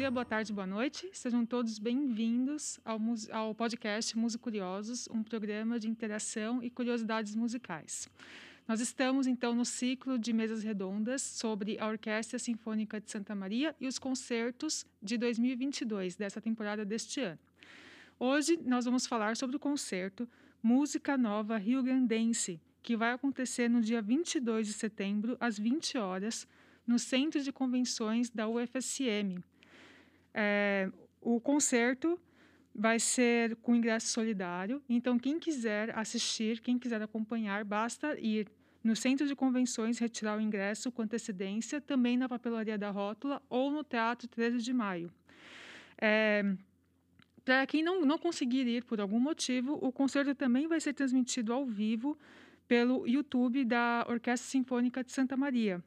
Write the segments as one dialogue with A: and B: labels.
A: dia, boa tarde, boa noite. Sejam todos bem-vindos ao, ao podcast Música Curiosos, um programa de interação e curiosidades musicais. Nós estamos, então, no ciclo de mesas redondas sobre a Orquestra Sinfônica de Santa Maria e os concertos de 2022, dessa temporada deste ano. Hoje nós vamos falar sobre o concerto Música Nova Rio Grandense, que vai acontecer no dia 22 de setembro, às 20 horas, no Centro de Convenções da UFSM. É, o concerto vai ser com ingresso solidário, então quem quiser assistir, quem quiser acompanhar, basta ir no Centro de Convenções retirar o ingresso com antecedência, também na Papelaria da Rótula ou no Teatro 13 de Maio. É, para quem não, não conseguir ir por algum motivo, o concerto também vai ser transmitido ao vivo pelo YouTube da Orquestra Sinfônica de Santa Maria.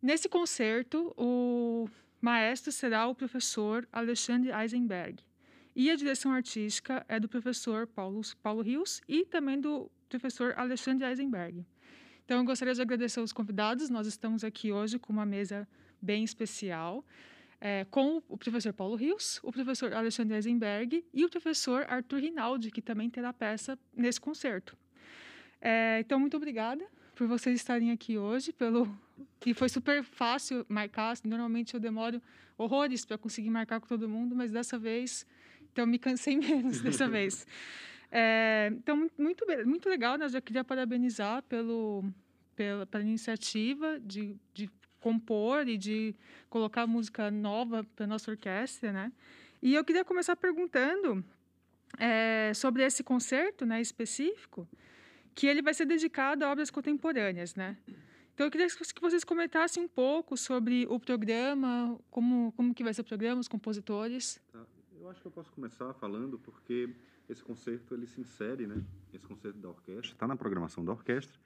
A: Nesse concerto, o maestro será o professor Alexandre Eisenberg. E a direção artística é do professor Paulo, Paulo Rios e também do professor Alexandre Eisenberg. Então, eu gostaria de agradecer aos convidados. Nós estamos aqui hoje com uma mesa bem especial, é, com o professor Paulo Rios, o professor Alexandre Eisenberg e o professor Arthur Rinaldi, que também terá peça nesse concerto. É, então, muito obrigada por vocês estarem aqui hoje, pelo e foi super fácil marcar. Normalmente eu demoro horrores para conseguir marcar com todo mundo, mas dessa vez, então me cansei menos dessa vez. É, então muito muito legal. Né? Eu já queria parabenizar pelo pela, pela iniciativa de, de compor e de colocar música nova para nossa orquestra, né? E eu queria começar perguntando é, sobre esse concerto, né, específico que ele vai ser dedicado a obras contemporâneas, né? Então eu queria que vocês comentassem um pouco sobre o programa, como como que vai ser o programa, os compositores.
B: Tá. Eu acho que eu posso começar falando porque esse concerto ele se insere, né? Esse concerto da orquestra está na programação da orquestra,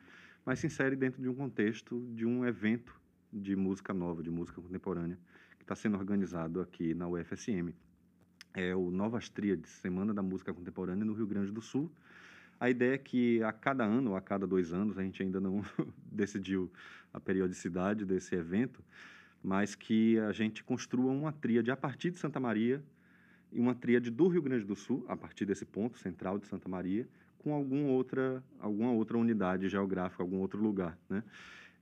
B: mas se insere dentro de um contexto de um evento de música nova, de música contemporânea, que está sendo organizado aqui na UFSM. É o Novas Tríades, Semana da Música Contemporânea no Rio Grande do Sul, a ideia é que a cada ano, ou a cada dois anos, a gente ainda não decidiu a periodicidade desse evento, mas que a gente construa uma tríade a partir de Santa Maria e uma tríade do Rio Grande do Sul, a partir desse ponto central de Santa Maria, com alguma outra, alguma outra unidade geográfica, algum outro lugar. Né?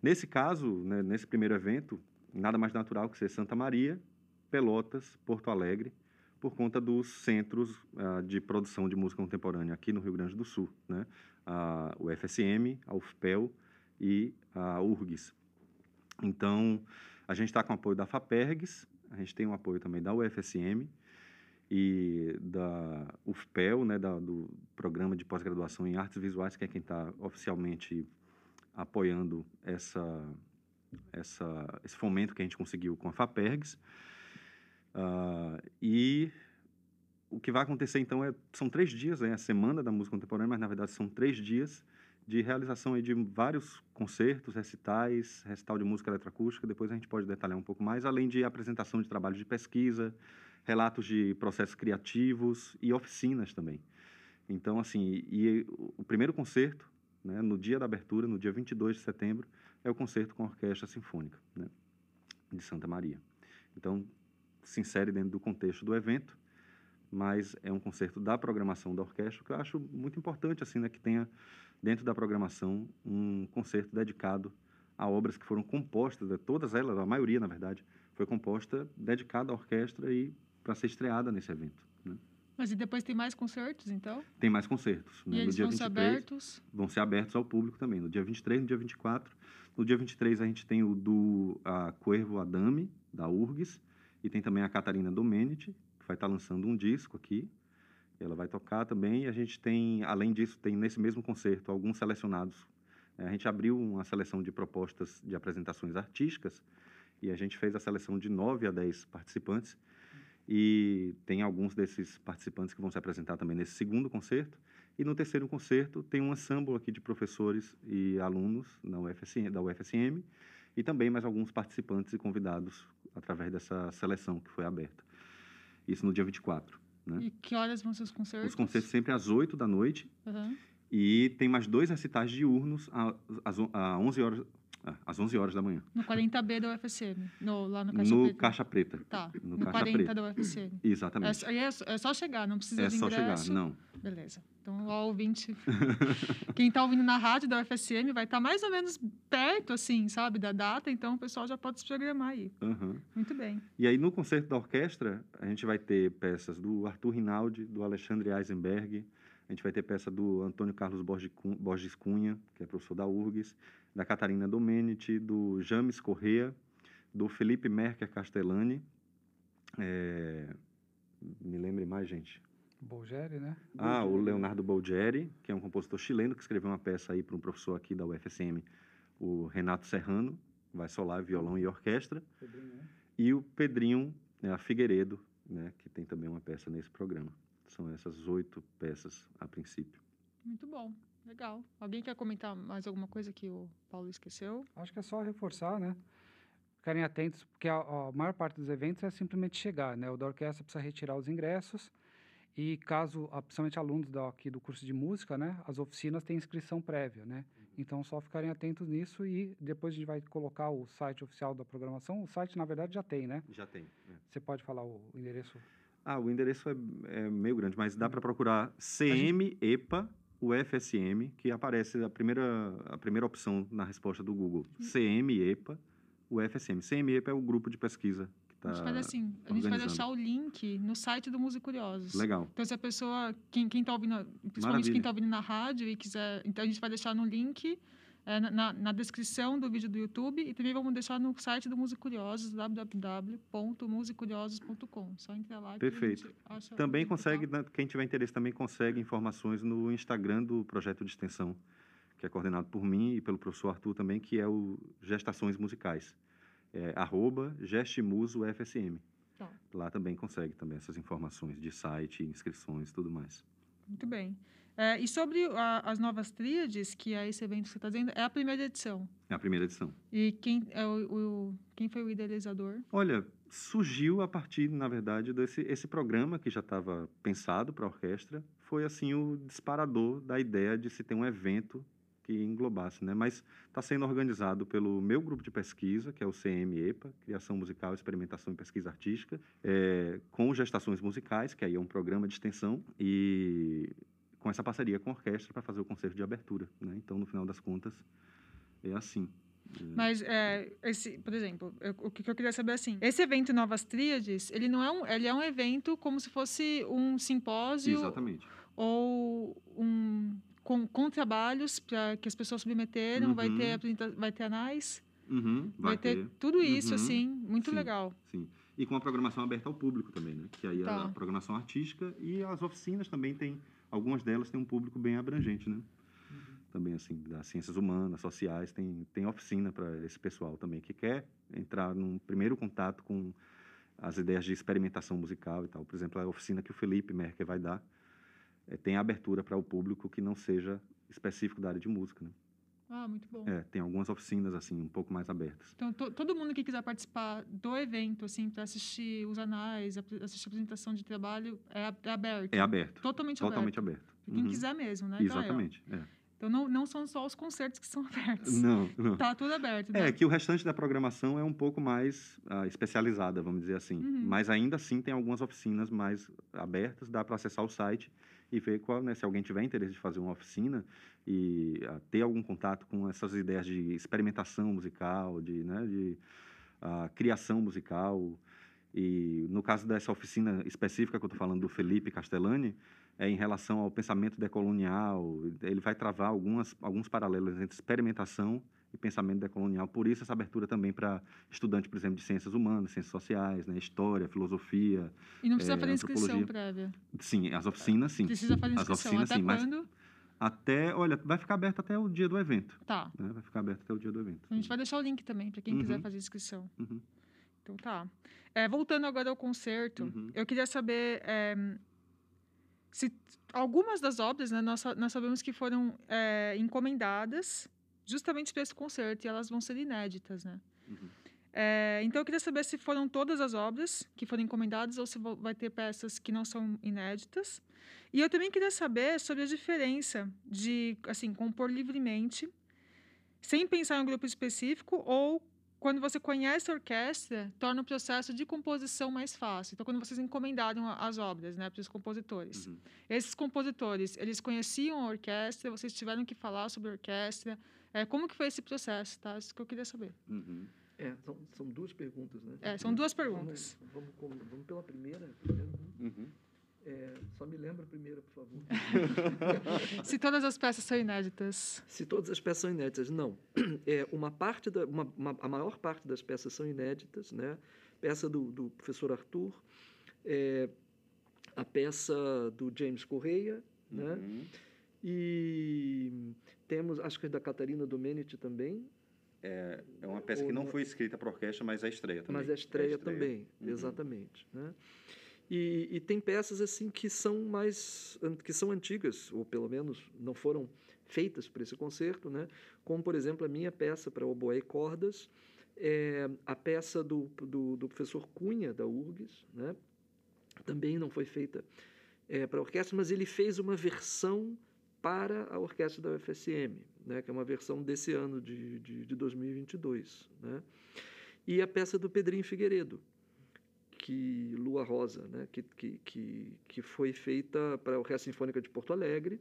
B: Nesse caso, né, nesse primeiro evento, nada mais natural que ser Santa Maria, Pelotas, Porto Alegre, por conta dos centros uh, de produção de música contemporânea aqui no Rio Grande do Sul, né? Uh, o FSM, a UFPEL e a URGS. Então, a gente está com apoio da FAPERGS, a gente tem um apoio também da UFSM e da UFPEL, né, da, do Programa de Pós-Graduação em Artes Visuais, que é quem está oficialmente apoiando essa, essa, esse fomento que a gente conseguiu com a FAPERGS. Uh, e o que vai acontecer então é são três dias, é a semana da música contemporânea, mas na verdade são três dias de realização aí de vários concertos, recitais, recital de música eletroacústica. Depois a gente pode detalhar um pouco mais, além de apresentação de trabalhos de pesquisa, relatos de processos criativos e oficinas também. Então, assim, e o primeiro concerto, né, no dia da abertura, no dia 22 de setembro, é o concerto com a Orquestra Sinfônica né, de Santa Maria. Então, se insere dentro do contexto do evento, mas é um concerto da programação da orquestra, que eu acho muito importante, assim, né, que tenha dentro da programação um concerto dedicado a obras que foram compostas, né, todas elas, a maioria, na verdade, foi composta dedicada à orquestra e para ser estreada nesse evento. Né?
A: Mas e depois tem mais concertos, então?
B: Tem mais concertos.
A: Né? E eles no dia vão 23, ser abertos?
B: Vão ser abertos ao público também, no dia 23 no dia 24. No dia 23 a gente tem o do a Cuervo Adame, da URGS, e tem também a Catarina Domenici, que vai estar lançando um disco aqui. Ela vai tocar também. E a gente tem, além disso, tem nesse mesmo concerto alguns selecionados. É, a gente abriu uma seleção de propostas de apresentações artísticas e a gente fez a seleção de 9 a 10 participantes. E tem alguns desses participantes que vão se apresentar também nesse segundo concerto. E no terceiro concerto tem um ensemble aqui de professores e alunos da UFSM, da UFSM e também mais alguns participantes e convidados através dessa seleção que foi aberta. Isso no dia 24. Né?
A: E que horas vão ser os concertos?
B: Os concertos sempre às 8 da noite.
A: Uhum.
B: E tem mais dois recitais diurnos às, às 11 horas, às 11 horas da manhã.
A: No 40B da UFSM, no, lá no Caixa
B: no
A: Preta.
B: Caixa Preta.
A: Tá,
B: no
A: no,
B: Caixa
A: 40
B: Preta.
A: da UFSM.
B: Exatamente.
A: É, é, é só chegar, não precisa
B: É
A: de
B: só chegar.
A: ingresso.
B: Não.
A: Beleza. Então, ó, ouvinte. Quem está ouvindo na rádio da UFSM vai estar mais ou menos perto, assim, sabe, da data, então o pessoal já pode se programar aí.
B: Aham.
A: Muito bem.
B: E aí, no concerto da orquestra, a gente vai ter peças do Arthur Rinaldi, do Alexandre Eisenberg, a gente vai ter peça do Antônio Carlos Borges Cun- Borges Cunha, que é professor da URGS, da Catarina Domenici, do James Correa, do Felipe Merker Castellani. É, Me lembre mais, gente.
C: Bolgeri, né?
B: Ah, o Leonardo Bolgeri, que é um compositor chileno que escreveu uma peça aí para um professor aqui da UFSM, o Renato Serrano, vai solar, violão e orquestra. E o Pedrinho né, Figueiredo, né, que tem também uma peça nesse programa. São essas oito peças a princípio.
A: Muito bom. Legal. Alguém quer comentar mais alguma coisa que o Paulo esqueceu?
C: Acho que é só reforçar, né? Ficarem atentos, porque a, a maior parte dos eventos é simplesmente chegar, né? O da orquestra precisa retirar os ingressos e caso, principalmente alunos da, aqui do curso de música, né? As oficinas têm inscrição prévia, né? Então, só ficarem atentos nisso e depois a gente vai colocar o site oficial da programação. O site, na verdade, já tem, né?
B: Já tem.
C: Você pode falar o endereço?
B: Ah, o endereço é, é meio grande, mas dá para procurar CM EPA UFSM, que aparece a primeira, a primeira opção na resposta do Google. CM EPA UFSM. CM EPA é o grupo de pesquisa que está
A: a gente faz assim, a gente vai deixar o link no site do Música Curiosos.
B: Legal.
A: Então, se a pessoa, quem, quem tá ouvindo, principalmente
B: Maravilha.
A: quem está ouvindo na rádio e quiser, então a gente vai deixar no link, na- na, na descrição do vídeo do YouTube e também vamos deixar no site do Música Curiosos, www.musicuriosos.com. Só entrar lá
B: Perfeito. Também
A: link,
B: consegue,
A: tá?
B: né, quem tiver interesse também consegue informações no Instagram do projeto de extensão, que é coordenado por mim e pelo professor Arthur também, que é o Gestações Musicais. É arroba gestimuzufsm.
A: Tá.
B: Lá também consegue também essas informações de site, inscrições e tudo mais.
A: Muito bem. É, e sobre a- as novas tríades, que é esse evento que você está dizendo, é a primeira edição.
B: É a primeira edição.
A: E quem, é o, o- quem foi o idealizador?
B: Olha, surgiu a partir, na verdade, desse esse programa que já estava pensado para a orquestra. Foi assim o disparador da ideia de se ter um evento que englobasse, né? Mas está sendo organizado pelo meu grupo de pesquisa, que é o CMEPA, Criação Musical, Experimentação e Pesquisa Artística, é, com gestações musicais, que aí é um programa de extensão, e com essa parceria com a orquestra para fazer o concerto de abertura, né? Então, no final das contas, é assim.
A: Mas, é, esse, por exemplo, eu- o que eu queria saber é assim, esse evento Novas Tríades, ele não é um, ele é um evento como se fosse um simpósio
B: Exatamente.
A: ou um com, com trabalhos para que as pessoas submeteram, vai
B: Uhum.
A: ter apresenta- vai ter anais,
B: Uhum,
A: vai, ter, tudo isso
B: Uhum.
A: assim, muito
B: Sim.
A: legal.
B: Sim. E com a programação aberta ao público também, né? Que aí
A: Tá.
B: a programação artística e as oficinas também tem, algumas delas têm um público bem abrangente, né? Também assim, das ciências humanas, sociais, tem tem oficina para esse pessoal também que quer entrar num primeiro contato com as ideias de experimentação musical e tal. Por exemplo, a oficina que o Felipe Merker vai dar eh, tem abertura para o público que não seja específico da área de música, né?
A: Ah, muito bom.
B: É, tem algumas oficinas assim um pouco mais abertas.
A: Então, to- todo mundo que quiser participar do evento, assim, para assistir os anais, assistir a apresentação de trabalho, é, é aberto.
B: É aberto.
A: Totalmente,
B: Totalmente
A: aberto.
B: aberto.
A: Quem
B: Uhum.
A: quiser mesmo, né? Então, ó.
B: Exatamente. é.
A: Então, não, não são só os concertos que são abertos.
B: Não, não.
A: Tá tudo aberto,
B: É
A: né?
B: que o restante da programação é um pouco mais ah, especializada, vamos dizer assim.
A: Uhum.
B: Mas ainda assim tem algumas oficinas mais abertas, dá para acessar o site e ver qual, né, se alguém tiver interesse de fazer uma oficina e ah, ter algum contato com essas ideias de experimentação musical, de, né, de ah, criação musical. E no caso dessa oficina específica que eu estou falando do Felipe Castellani, é em relação ao pensamento decolonial. Ele vai travar algumas, alguns paralelos entre experimentação e pensamento decolonial. Por isso, essa abertura também para estudante, por exemplo, de ciências humanas, ciências sociais, né, história, filosofia.
A: E não precisa
B: é,
A: fazer inscrição prévia.
B: Sim, as oficinas, sim.
A: Precisa fazer
B: As
A: inscrição.
B: oficinas,
A: Até
B: sim, mas-
A: quando?
B: Até, olha, vai ficar aberto até o dia do evento.
A: Tá.
B: Né? Vai ficar aberto até o dia do evento.
A: A gente vai deixar o link também para quem quiser
B: Uhum.
A: fazer inscrição.
B: Uhum.
A: Então tá. É, voltando agora ao concerto,
B: Uhum.
A: eu queria saber é, se algumas das obras, né, nós, nós sabemos que foram é, encomendadas justamente para esse concerto e elas vão ser inéditas, né?
B: Uhum.
A: É, então eu queria saber se foram todas as obras que foram encomendadas ou se vai ter peças que não são inéditas. E eu também queria saber sobre a diferença de assim compor livremente sem pensar em um grupo específico ou quando você conhece a orquestra, torna o processo de composição mais fácil. Então, quando vocês encomendaram as obras né, para os compositores, uhum. esses compositores, eles conheciam a orquestra, vocês tiveram que falar sobre a orquestra. É, como que foi esse processo? Tá? Isso que eu queria saber.
D: Uhum. É, são, são duas perguntas, né?
A: É, são duas perguntas.
D: Vamos, vamos, vamos pela primeira. primeira uhum. É, só me lembra a primeira, por favor.
A: Se todas as peças são inéditas.
D: Se todas as peças são inéditas, não. É, uma parte da, uma, uma, a maior parte das peças são inéditas, né? Peça do, do professor Arthur, é, a peça do James Correia, né? Uhum. E temos, acho que é da Catarina Domenici também.
B: É, é uma peça que não foi escrita para orquestra, mas é estreia também.
D: Mas é estreia, é estreia. também, uhum. exatamente. Né? E, e, tem peças assim que são mais que são antigas ou pelo menos não foram feitas para esse concerto, né? Como por exemplo a minha peça para oboé e cordas, é, a peça do, do, do, professor Cunha da URGS, né? Também não foi feita é, para orquestra, mas ele fez uma versão para a orquestra da UFSM, né? Que é uma versão desse ano de, de, de 2022, né? E a peça do Pedrinho Figueiredo, que Lua Rosa, né, que, que, que, que foi feita para a Orquestra Sinfônica de Porto Alegre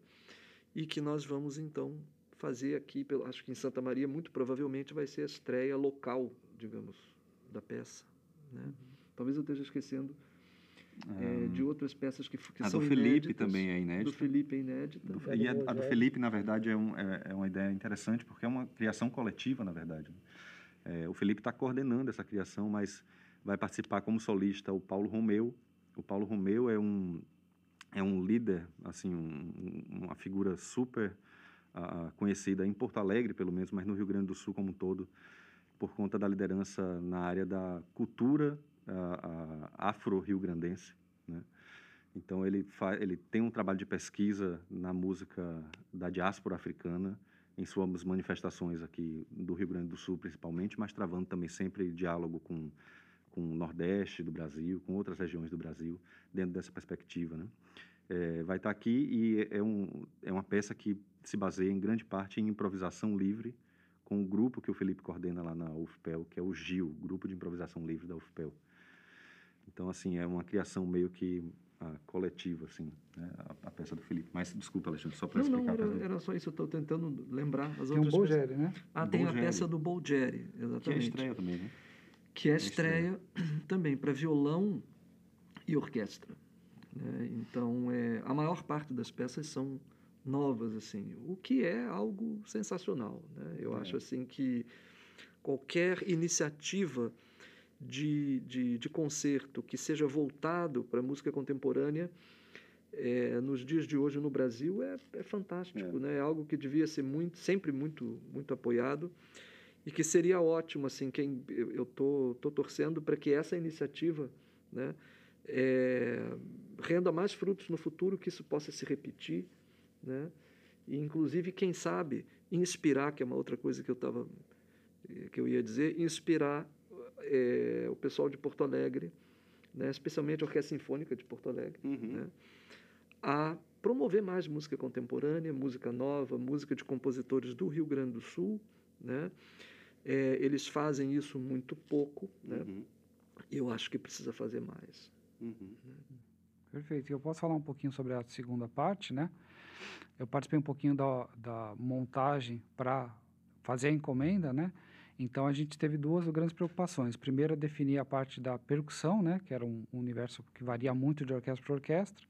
D: e que nós vamos então fazer aqui, pelo, acho que em Santa Maria, muito provavelmente vai ser a estreia local, digamos, da peça. Né? Uhum. Talvez eu esteja esquecendo é, de outras peças que, que
B: a
D: são
B: do Felipe inéditas. também é inédita.
D: Do Felipe é inédita.
B: Do, e a, a, do Felipe, na verdade, é, um, é, é, uma ideia interessante, porque é uma criação coletiva, na verdade. Né? É, o Felipe está coordenando essa criação, mas vai participar como solista o Paulo Romeu. O Paulo Romeu é um é um líder, assim, um, uma figura super uh, conhecida em Porto Alegre, pelo menos, mas no Rio Grande do Sul como um todo, por conta da liderança na área da cultura uh, uh, afro-rio-grandense, né? Então ele ele tem um trabalho de pesquisa na música da diáspora africana em suas manifestações aqui do Rio Grande do Sul, principalmente, mas travando também sempre diálogo com com o Nordeste do Brasil, com outras regiões do Brasil, dentro dessa perspectiva. Né? É, vai estar aqui e é, um, é uma peça que se baseia em grande parte em improvisação livre, com o grupo que o Felipe coordena lá na UFPEL, que é o GIL, Grupo de Improvisação Livre da UFPEL. Então, assim, é uma criação meio que ah, coletiva, assim, né? a, a, peça do Felipe. Mas, desculpa, Alexandre, só para explicar.
D: Não, era, era, só isso, eu estou tentando lembrar as
C: tem
D: outras
C: um Bolgeri, né?
D: Ah, tem a peça do Bolgeri, exatamente. Que é
B: estreia também, né?
D: Que é a estreia também para violão e orquestra. Né? Então, é, a maior parte das peças são novas, assim, o que é algo sensacional. Né? Eu é. acho assim que qualquer iniciativa de, de, de concerto que seja voltado para a música contemporânea é, nos dias de hoje no Brasil é, é fantástico, é. Né? é algo que devia ser muito, sempre muito, muito apoiado e que seria ótimo assim quem eu tô, tô torcendo para que essa iniciativa né é, renda mais frutos no futuro que isso possa se repetir né e inclusive quem sabe inspirar que é uma outra coisa que eu estava que eu ia dizer inspirar é, o pessoal de Porto Alegre né especialmente a orquestra sinfônica de Porto Alegre uhum. né a promover mais música contemporânea música nova música de compositores do Rio Grande do Sul né é, eles fazem isso muito pouco, né? Uhum. Eu acho que precisa fazer mais. Uhum.
C: Perfeito. Eu posso falar um pouquinho sobre a segunda parte, né? Eu participei um pouquinho da, da montagem para fazer a encomenda, né? Então a gente teve duas grandes preocupações. Primeiro, definir a parte da percussão, né? Que era um, um universo que varia muito de orquestra para orquestra.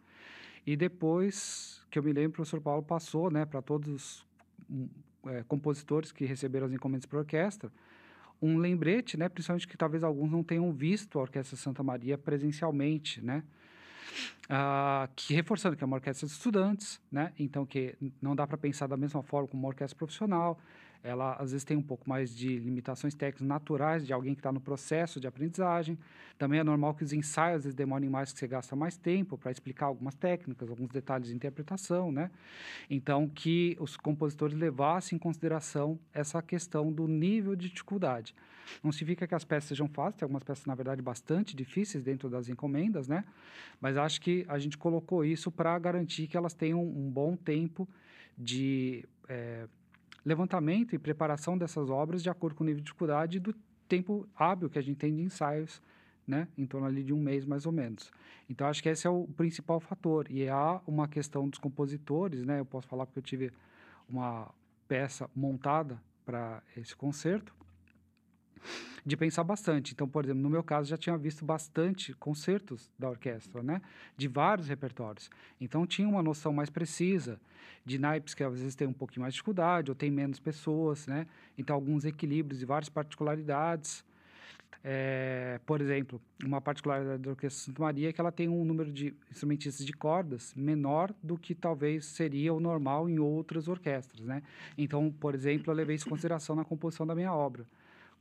C: E depois, que eu me lembro, o professor Paulo passou, né, para todos é, compositores que receberam as encomendas para a orquestra, um lembrete, né, principalmente que talvez alguns não tenham visto a Orquestra Santa Maria presencialmente, né, ah, que reforçando que é uma orquestra de estudantes, né, então que não dá para pensar da mesma forma como uma orquestra profissional, ela às vezes tem um pouco mais de limitações técnicas naturais de alguém que está no processo de aprendizagem. Também é normal que os ensaios às vezes demorem mais, que você gasta mais tempo para explicar algumas técnicas, alguns detalhes de interpretação, né? Então, que os compositores levassem em consideração essa questão do nível de dificuldade. Não significa que as peças sejam fáceis, tem algumas peças, na verdade, bastante difíceis dentro das encomendas, né? Mas acho que a gente colocou isso para garantir que elas tenham um bom tempo de... É, levantamento e preparação dessas obras de acordo com o nível de dificuldade do tempo hábil que a gente tem de ensaios, né? Em torno ali de um mês, mais ou menos. Então, acho que esse é o principal fator. E há uma questão dos compositores, né? Eu posso falar porque eu tive uma peça montada para esse concerto, de pensar bastante. Então, por exemplo, no meu caso, já tinha visto bastante concertos da orquestra, né? De vários repertórios. Então, tinha uma noção mais precisa de naipes que às vezes tem um pouquinho mais de dificuldade ou tem menos pessoas, né? Então, alguns equilíbrios e várias particularidades. É, por exemplo, uma particularidade da Orquestra Santa Maria é que ela tem um número de instrumentistas de cordas menor do que talvez seria o normal em outras orquestras, né? Então, por exemplo, eu levei isso em consideração na composição da minha obra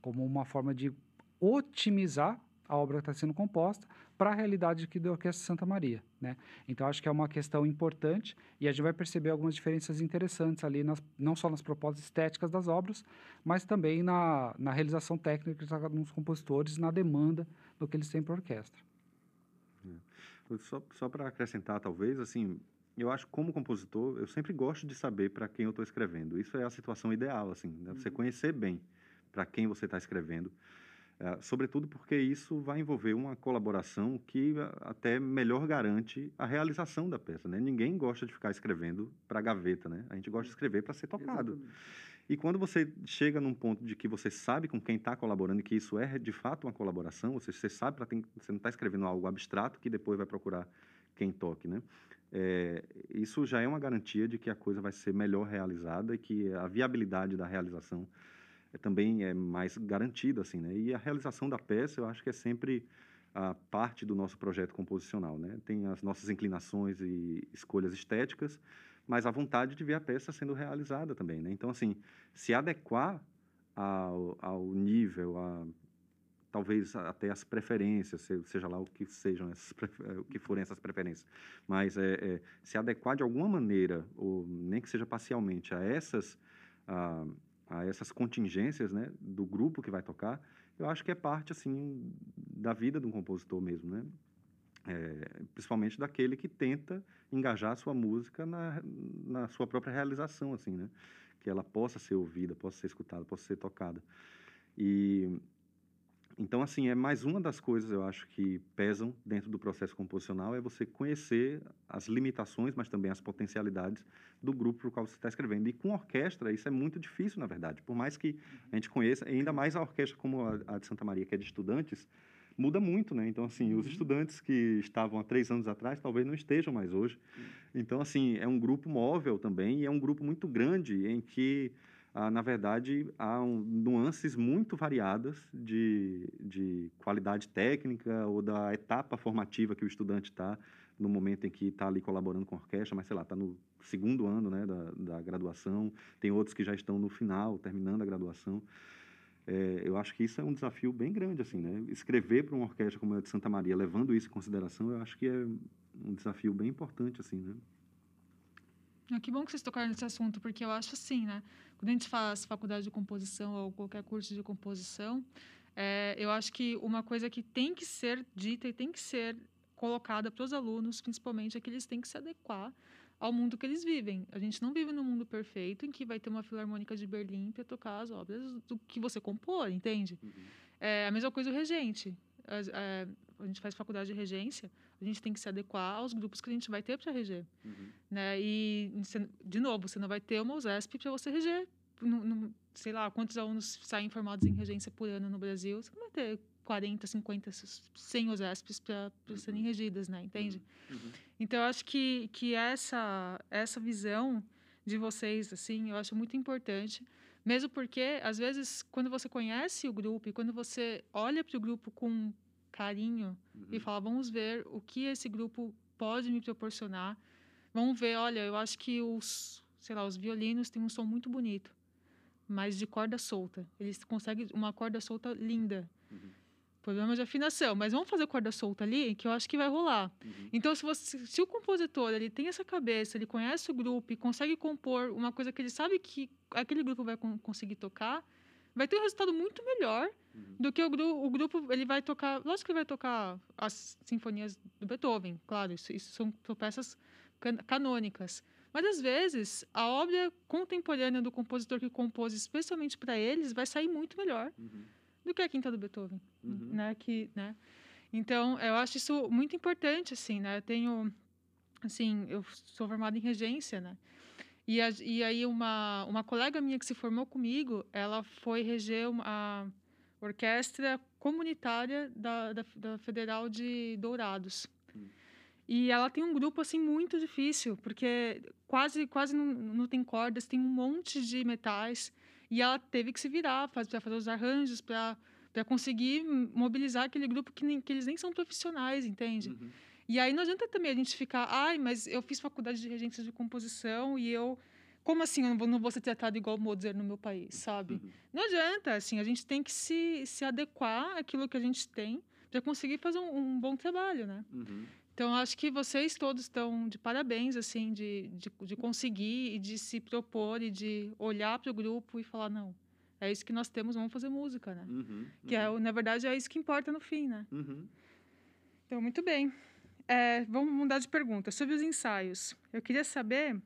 C: como uma forma de otimizar a obra que está sendo composta para a realidade aqui da Orquestra Santa Maria, né? Então acho que é uma questão importante e a gente vai perceber algumas diferenças interessantes ali, nas, não só nas propostas estéticas das obras, mas também na, na realização técnica dos compositores, na demanda do que eles têm para a orquestra.
B: É. Só, só para acrescentar, talvez, assim, eu acho como compositor, eu sempre gosto de saber para quem eu estou escrevendo. Isso é a situação ideal, assim, né? você uhum. conhecer bem para quem você está escrevendo. É, sobretudo porque isso vai envolver uma colaboração que até melhor garante a realização da peça. Né? Ninguém gosta de ficar escrevendo para a gaveta, né? a gente gosta de escrever para ser tocado. Exatamente. E quando você chega num ponto de que você sabe com quem está colaborando e que isso é de fato uma colaboração, você, você sabe para você não está escrevendo algo abstrato que depois vai procurar quem toque, né? É, isso já é uma garantia de que a coisa vai ser melhor realizada e que a viabilidade da realização é, também é mais garantido assim, né? E a realização da peça, eu acho que é sempre a parte do nosso projeto composicional, né? Tem as nossas inclinações e escolhas estéticas, mas a vontade de ver a peça sendo realizada também, né? Então, assim, se adequar ao, ao nível, a, talvez até as preferências, seja lá o que sejam essas, o que forem essas preferências, mas é, é, se adequar de alguma maneira, ou nem que seja parcialmente, a essas a, a essas contingências né, do grupo que vai tocar, eu acho que é parte assim da vida de um compositor mesmo, né? É, principalmente daquele que tenta engajar a sua música na, na sua própria realização, assim, né? Que ela possa ser ouvida, possa ser escutada, possa ser tocada. E então, assim, é mais uma das coisas, eu acho, que pesam dentro do processo composicional, é você conhecer as limitações, mas também as potencialidades do grupo para o qual você está escrevendo. E com orquestra, isso é muito difícil, na verdade. Por mais que a gente conheça, ainda mais a orquestra como a, de Santa Maria, que é de estudantes, muda muito, né? Então, assim, os uhum. estudantes que estavam há três anos atrás, talvez não estejam mais hoje. Então, assim, é um grupo móvel também, e é um grupo muito grande em que ah, na verdade, há um, nuances muito variadas de, de qualidade técnica ou da etapa formativa que o estudante está no momento em que está ali colaborando com a orquestra, mas sei lá, está no segundo ano né, da, da graduação, tem outros que já estão no final, terminando a graduação. É, eu acho que isso é um desafio bem grande, assim, né? Escrever para uma orquestra como a de Santa Maria, levando isso em consideração, eu acho que é um desafio bem importante, assim, né?
A: Ah, que bom que vocês tocaram nesse assunto, porque eu acho assim, né? Quando a gente faz faculdade de composição ou qualquer curso de composição, é, eu acho que uma coisa que tem que ser dita e tem que ser colocada para os alunos, principalmente, é que eles têm que se adequar ao mundo que eles vivem. A gente não vive num mundo perfeito em que vai ter uma filarmônica de Berlim para tocar as obras do que você compor, entende? Uhum. É a mesma coisa o regente. A, a, a gente faz faculdade de regência, a gente tem que se adequar aos grupos que a gente vai ter para reger. Uhum. Né? E, de novo, você não vai ter uma USESP para você reger. No, sei lá, quantos alunos saem formados em regência por ano no Brasil? Você não vai ter 40, 50, 100 USESPs para uhum. serem regidas, né? Entende? Uhum. uhum. Então, eu acho que, que essa, essa visão de vocês, assim, eu acho muito importante. Mesmo porque, às vezes, quando você conhece o grupo e quando você olha para o grupo com carinho uhum. e falar, vamos ver o que esse grupo pode me proporcionar. Vamos ver, olha, eu acho que os, sei lá, os violinos têm um som muito bonito, mas de corda solta. Eles conseguem uma corda solta linda. Uhum. Problema de afinação, mas vamos fazer corda solta ali, que eu acho que vai rolar. Uhum. Então, se, você, se o compositor ele tem essa cabeça, ele conhece o grupo e consegue compor uma coisa que ele sabe que aquele grupo vai conseguir tocar, vai ter um resultado muito melhor uhum. do que o, gru o grupo ele vai tocar lógico que ele vai tocar as sinfonias do Beethoven claro isso, isso são, são peças can canônicas Mas às vezes a obra contemporânea do compositor que compôs especialmente para eles vai sair muito melhor
B: Uhum.
A: do que a quinta do Beethoven,
B: Uhum.
A: né? Que, né? Então, eu acho isso muito importante, assim, né? Eu tenho, assim, eu sou formada em regência, né? E, a- e aí uma, uma colega minha que se formou comigo, ela foi reger uma, a orquestra comunitária da, da, da Federal de Dourados.
B: Hum.
A: E ela tem um grupo, assim, muito difícil, porque quase, quase não, não tem cordas, tem um monte de metais. E ela teve que se virar para fazer os arranjos, para para conseguir mobilizar aquele grupo que, nem, que eles nem são profissionais, entende?
B: Uhum.
A: E aí não adianta também a gente ficar, ai, mas eu fiz faculdade de regência de composição e eu. Como assim eu não vou, não vou ser tratado igual Mozart no meu país, sabe?
B: Uhum.
A: Não adianta, assim, a gente tem que se, se adequar àquilo que a gente tem para conseguir fazer um, um bom trabalho, né?
B: Uhum.
A: Então, acho que vocês todos estão de parabéns, assim, de, de, de conseguir e de se propor e de olhar para o grupo e falar, não, é isso que nós temos, vamos fazer música, né?
B: Uhum.
A: Que, é, o- na verdade, é isso que importa no fim, né?
B: Uhum.
A: Então, muito bem. É, vamos mudar de pergunta. Sobre os ensaios, eu queria saber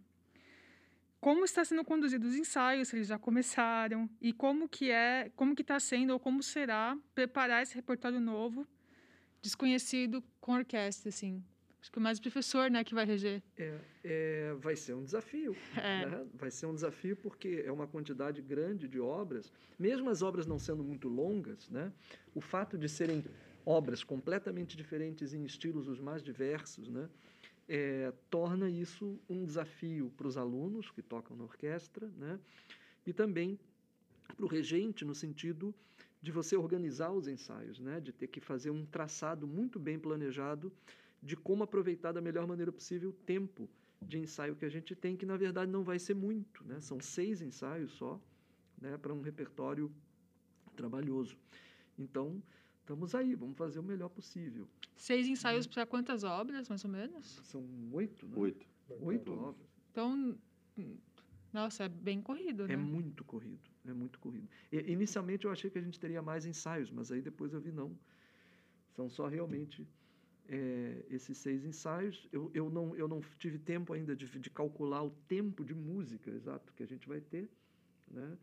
A: como está sendo conduzidos os ensaios, se eles já começaram, e como que é, como que está sendo ou como será preparar esse repertório novo, desconhecido com orquestra, assim. Acho que mais o professor, né, que vai reger.
D: É, é, vai ser um desafio.
A: É.
D: né? Vai ser um desafio porque é uma quantidade grande de obras, mesmo as obras não sendo muito longas, né? o fato de serem obras completamente diferentes em estilos os mais diversos, né? É, torna isso um desafio para os alunos que tocam na orquestra, né? e também para o regente, no sentido de você organizar os ensaios, né? de ter que fazer um traçado muito bem planejado de como aproveitar da melhor maneira possível o tempo de ensaio que a gente tem, que na verdade não vai ser muito, né? São seis ensaios só, né? Para um repertório trabalhoso. Então, estamos aí, vamos fazer o melhor possível.
A: Seis ensaios para quantas obras, mais ou menos?
D: São oito, né?
B: Oito.
D: Oito obras.
A: Então, nossa, é bem corrido, né?
D: É muito corrido, é muito corrido. E, inicialmente eu achei que a gente teria mais ensaios, mas aí depois eu vi não. São só realmente é, esses seis ensaios. Eu, eu, não, eu não tive tempo ainda de, de calcular o tempo de música exato que a gente vai ter, né?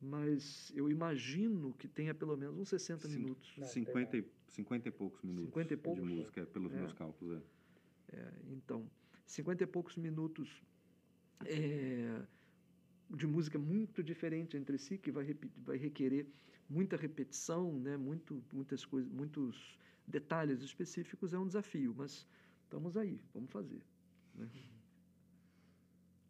D: Mas eu imagino que tenha pelo menos uns 60
B: Sim.
D: minutos.
C: Não,
B: 50, e, 50 e poucos minutos
D: 50 e poucos?
B: de música, pelos
D: É.
B: meus cálculos. É.
D: É, então, 50 e poucos minutos é, de música muito diferente entre si, que vai, vai requerer muita repetição, né? Muito, muitas coisas, muitos detalhes específicos, é um desafio, mas estamos aí, vamos fazer. né?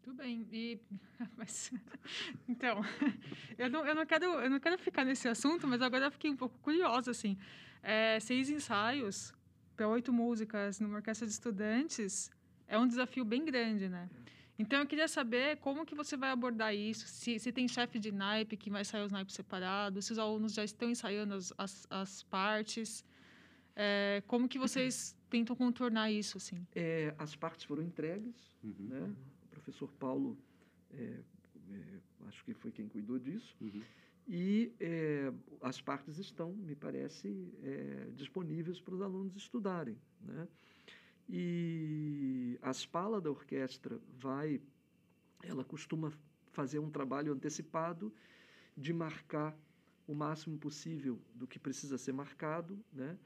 A: Tudo bem. E, mas, então, eu não, eu, não quero, eu não quero ficar nesse assunto, mas agora eu fiquei um pouco curiosa, assim. É, seis ensaios para oito músicas numa orquestra de estudantes é um desafio bem grande, né? Então, eu queria saber como que você vai abordar isso, se, se tem chefe de naipe que vai sair os naipes separados, se os alunos já estão ensaiando as, as, as partes, é, como que vocês tentam contornar isso, assim?
D: É, as partes foram entregues,
B: Uhum.
D: né? Professor Paulo, é, é, acho que foi quem cuidou disso,
B: Uhum.
D: E é, as partes estão, me parece, é, disponíveis para os alunos estudarem. Né? E a Spala da orquestra vai, ela costuma fazer um trabalho antecipado de marcar o máximo possível do que precisa ser marcado. Né?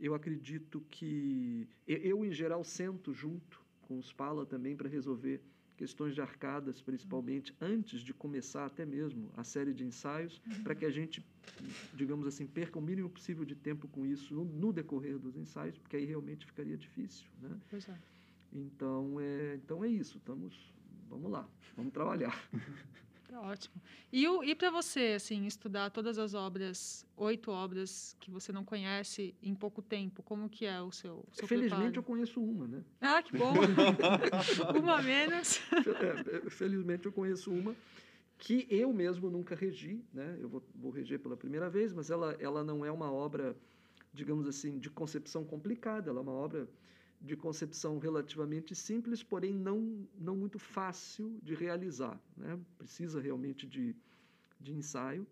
D: Eu acredito que eu, em geral, sento junto com o Spala também para resolver questões de arcadas, principalmente, antes de começar até mesmo a série de ensaios, para que a gente, digamos assim, perca o mínimo possível de tempo com isso no, no decorrer dos ensaios, porque aí realmente ficaria difícil, né?
A: Pois é.
D: Então é, então é isso. Estamos, vamos lá, vamos trabalhar.
A: Tá Ótimo. E, o- e para você, assim, estudar todas as obras, oito obras que você não conhece em pouco tempo, como que é o seu, seu
D: Felizmente eu
A: preparo?
D: conheço uma, né?
A: Ah, que bom! uma a menos.
D: É, é, Felizmente eu conheço uma que eu mesmo nunca regi, né? Eu vou, vou reger pela primeira vez, mas ela, ela não é uma obra, digamos assim, de concepção complicada. Ela é uma obra de concepção relativamente simples, porém não, não muito fácil de realizar, né? Precisa realmente de, de ensaio,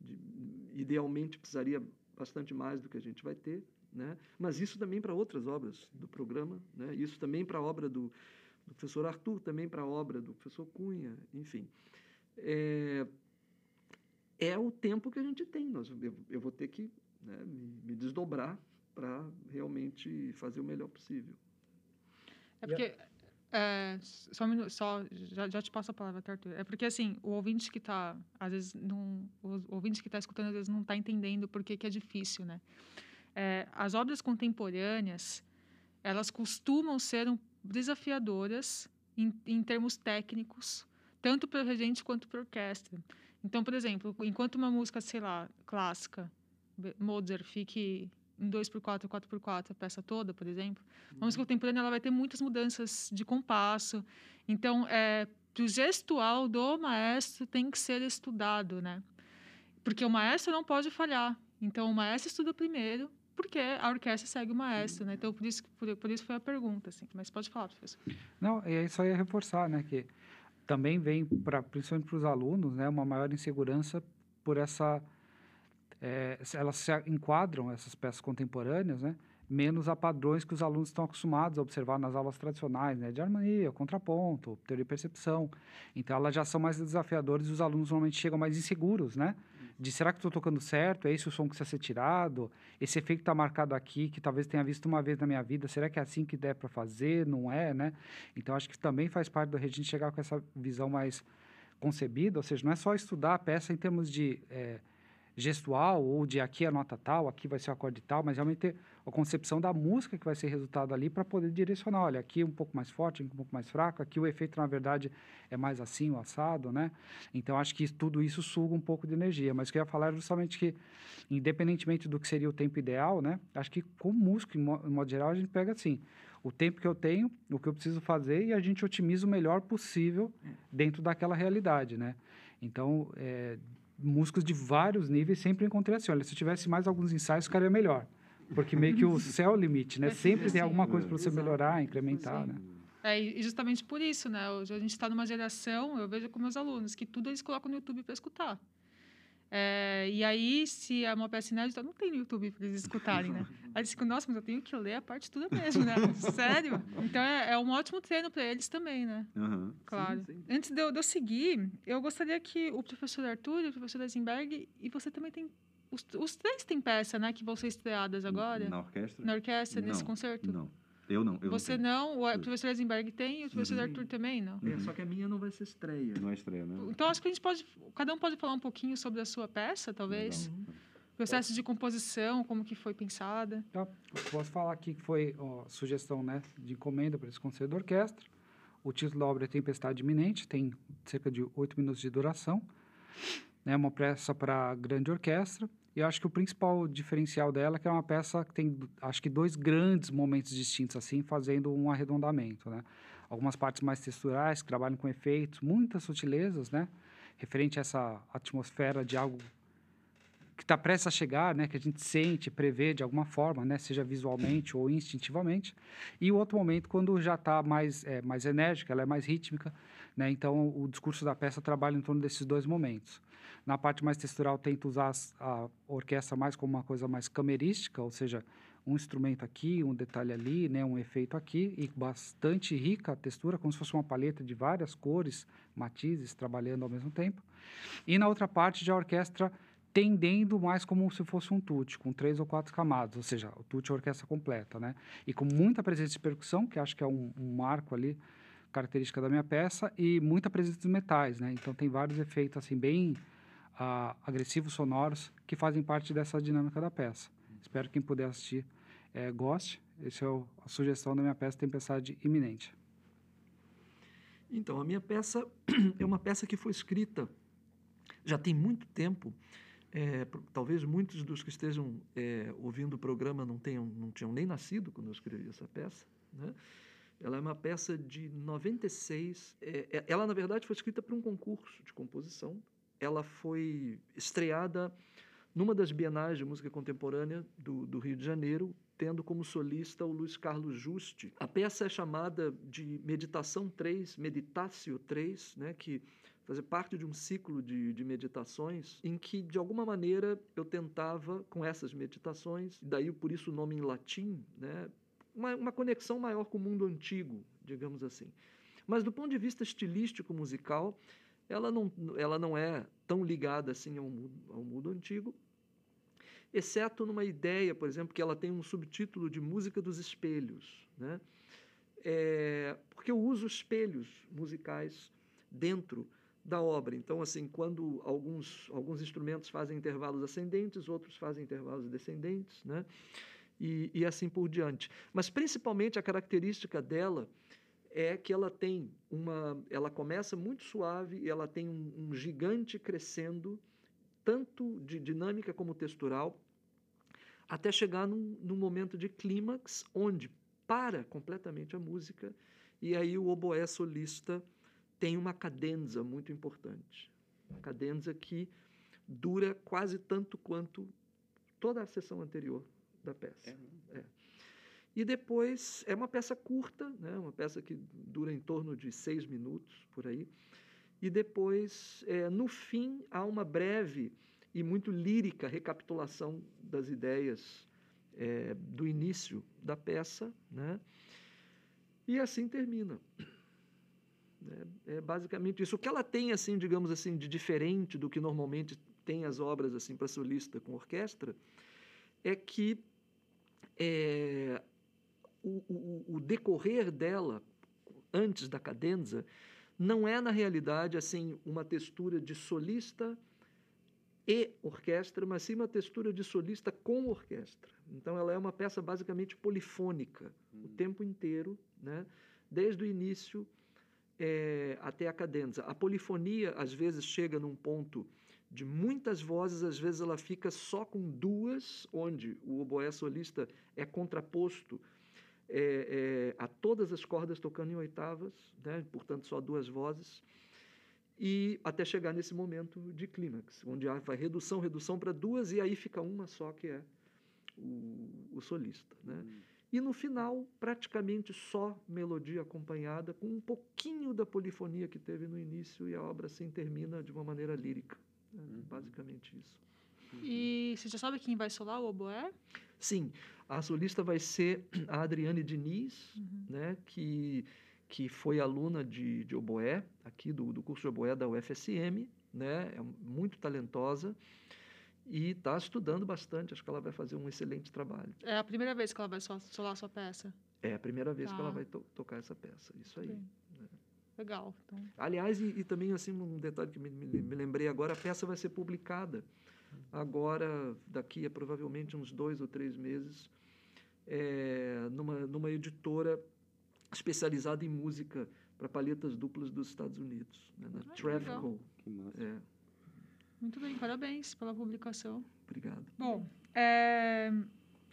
D: de- idealmente precisaria bastante mais do que a gente vai ter, né? Mas isso também para outras obras do programa, né? Isso também para a obra do do professor Arthur, também para a obra do professor Cunha, enfim. É, é o tempo que a gente tem. Nós, eu, eu vou ter que né, me, me desdobrar para realmente fazer o melhor possível.
A: É porque. É, só, um minuto, só já, já te passo a palavra, tá, Arthur. É porque, assim, o ouvinte que está, às vezes, não, o ouvinte que está escutando, às vezes, não está entendendo por que, que é difícil, né? É, as obras contemporâneas, elas costumam ser um, desafiadoras em, em termos técnicos, tanto para o regente quanto para a orquestra. Então, por exemplo, enquanto uma música, sei lá, clássica, Mozart, fique em 2x4, 4x4, a peça toda, por exemplo, uma música contemporânea ela vai ter muitas mudanças de compasso. Então, é, o gestual do maestro tem que ser estudado, né? Porque o maestro não pode falhar. Então, o maestro estuda primeiro, porque a orquestra segue o maestro, né? Então, por isso, por, por isso foi a pergunta, assim. Mas pode falar, professor.
C: Não, e aí só ia reforçar, né, que também vem para principalmente para os alunos, né, uma maior insegurança por essa é, elas se enquadram essas peças contemporâneas, né, menos a padrões que os alunos estão acostumados a observar nas aulas tradicionais, né, de harmonia, contraponto, teoria e percepção. Então elas já são mais desafiadoras e os alunos normalmente chegam mais inseguros, né, de será que estou tocando certo? É esse o som que precisa ser tirado? Esse efeito está marcado aqui, que talvez tenha visto uma vez na minha vida, será que é assim que der para fazer? Não é, né? Então, acho que também faz parte da gente chegar com essa visão mais concebida, ou seja, não é só estudar a peça em termos de é, gestual ou de aqui é a nota tal, aqui vai ser o acorde tal, mas realmente a concepção da música que vai ser resultado ali para poder direcionar. Olha, aqui um pouco mais forte, um pouco mais fraco, aqui o efeito, na verdade, é mais assim, o assado, né? Então, acho que tudo isso suga um pouco de energia. Mas o que eu ia falar é justamente que, independentemente do que seria o tempo ideal, né? Acho que com música, em modo geral, a gente pega assim, o tempo que eu tenho, o que eu preciso fazer e a gente otimiza o melhor possível dentro daquela realidade, né? Então, é, músicos de vários níveis sempre encontrei assim, olha, se eu tivesse mais alguns ensaios, ficaria melhor. Porque meio que o céu é o limite, né? Sempre tem alguma coisa para você melhorar, incrementar, né?
A: É, e justamente por isso, né? Hoje a gente está numa geração, eu vejo com meus alunos, que tudo eles colocam no YouTube para escutar. É, e aí, se é uma peça inédita, não tem no YouTube para eles escutarem, né? Aí eles ficam, nossa, mas eu tenho que ler a parte toda mesmo, né? Sério? Então é, é, um ótimo treino para eles também, né?
B: Uhum.
A: Claro. Sim, sim. Antes de eu, de eu, seguir, eu gostaria que o professor Arthur e o professor Eisenberg, e você também tem os, os três têm peça, né? Que vão ser estreadas agora?
B: Na orquestra?
A: Na orquestra, não, nesse concerto?
B: Não. Eu não. Eu
A: Você
B: não,
A: não o professor Eisenberg tem e o professor uhum. Arthur também, não?
D: É, só que a minha não vai ser estreia.
B: Não é estreia, né?
A: Então, acho que a gente pode... Cada um pode falar um pouquinho sobre a sua peça, talvez? Uhum. Processo de composição, como que foi pensada.
C: Tá. Posso falar aqui que foi ó, sugestão né, de encomenda para esse concerto da orquestra. O título da obra é Tempestade Iminente, tem cerca de oito minutos de duração. É né, uma peça para grande orquestra. E eu acho que o principal diferencial dela é que é uma peça que tem, acho que, dois grandes momentos distintos, assim, fazendo um arredondamento, né? Algumas partes mais texturais, que trabalham com efeitos, muitas sutilezas, né? Referente a essa atmosfera de algo que está prestes a chegar, né? Que a gente sente, prevê de alguma forma, né? Seja visualmente ou instintivamente. E o outro momento, quando já está mais, é, mais enérgica, ela é mais rítmica, né? Então, o discurso da peça trabalha em torno desses dois momentos. Na parte mais textural, tento usar a orquestra mais como uma coisa mais camerística, ou seja, um instrumento aqui, um detalhe ali, né, um efeito aqui, e bastante rica a textura, como se fosse uma paleta de várias cores, matizes, trabalhando ao mesmo tempo. E na outra parte, já a orquestra tendendo mais como se fosse um tute, com três ou quatro camadas, ou seja, o tute é a orquestra completa, né? E com muita presença de percussão, que acho que é um, um marco ali, característica da minha peça, e muita presença de metais, né? Então tem vários efeitos, assim, bem agressivos sonoros que fazem parte dessa dinâmica da peça. Espero que quem puder assistir é, goste. Essa é o, a sugestão da minha peça Tempestade Iminente.
D: Então, a minha peça é uma peça que foi escrita já tem muito tempo. É, talvez muitos dos que estejam é, ouvindo o programa não, tenham, não tinham nem nascido quando eu escrevi essa peça. Né? Ela é uma peça de 96. É, é, ela, na verdade, foi escrita para um concurso de composição ela foi estreada numa das bienais de música contemporânea do, do, Rio de Janeiro, tendo como solista o Luiz Carlos Juste. A peça é chamada de Meditação 3, Meditácio 3, né, que fazia parte de um ciclo de, de meditações em que, de alguma maneira, eu tentava, com essas meditações, daí por isso o nome em latim, né, uma, uma conexão maior com o mundo antigo, digamos assim. Mas do ponto de vista estilístico musical, ela não, ela não é tão ligada assim ao mundo, ao mundo antigo, exceto numa ideia, por exemplo, que ela tem um subtítulo de música dos espelhos, né? É, porque eu uso espelhos musicais dentro da obra. Então, assim, quando alguns, alguns instrumentos fazem intervalos ascendentes, outros fazem intervalos descendentes, né? E, e assim por diante. Mas, principalmente, a característica dela é que ela tem uma... Ela começa muito suave e ela tem um, um gigante crescendo, tanto de dinâmica como textural, até chegar num, num momento de clímax, onde para completamente a música e aí o oboé solista tem uma cadenza muito importante. Uma cadenza que dura quase tanto quanto toda a sessão anterior da peça. É. É. E depois é uma peça curta, né? uma peça que dura em torno de seis minutos, por aí. E depois, é, no fim, há uma breve e muito lírica recapitulação das ideias é, do início da peça, né? e assim termina. É, é, basicamente isso. O que ela tem, assim, digamos assim, de diferente do que normalmente tem as obras assim para solista com orquestra, é que é, o, o, o, decorrer dela antes da cadenza não é na realidade assim uma textura de solista e orquestra, mas sim uma textura de solista com orquestra. Então ela é uma peça basicamente polifônica hum. o tempo inteiro, né? Desde o início é, até a cadenza. A polifonia, às vezes, chega num ponto de muitas vozes, às vezes ela fica só com duas, onde o oboé solista é contraposto é, é, a todas as cordas tocando em oitavas, né? portanto, só duas vozes, e até chegar nesse momento de clímax, onde vai redução, redução para duas, e aí fica uma só, que é o, o solista. Né? Hum. E no final, praticamente só melodia acompanhada, com um pouquinho da polifonia que teve no início, e a obra assim termina de uma maneira lírica. Né? Uhum. Basicamente isso.
A: E você já sabe quem vai solar o oboé?
D: Sim, a solista vai ser a Adriane Diniz, uhum. né, que, que foi aluna de, de oboé, aqui do, do curso de oboé da UFSM, né, é muito talentosa e está estudando bastante. Acho que ela vai fazer um excelente trabalho.
A: É a primeira vez que ela vai solar a sua peça?
D: É a primeira vez tá. que ela tá. vai to tocar essa peça. Isso aí. Né?
A: Legal. Então.
D: Aliás, e, e, também assim um detalhe que me, me, me, lembrei agora: a peça vai ser publicada agora, daqui a provavelmente uns dois ou três meses, é, numa, numa editora especializada em música para palhetas duplas dos Estados Unidos, né, na ah.
A: É. Muito bem, parabéns pela publicação.
D: Obrigado.
A: Bom, é,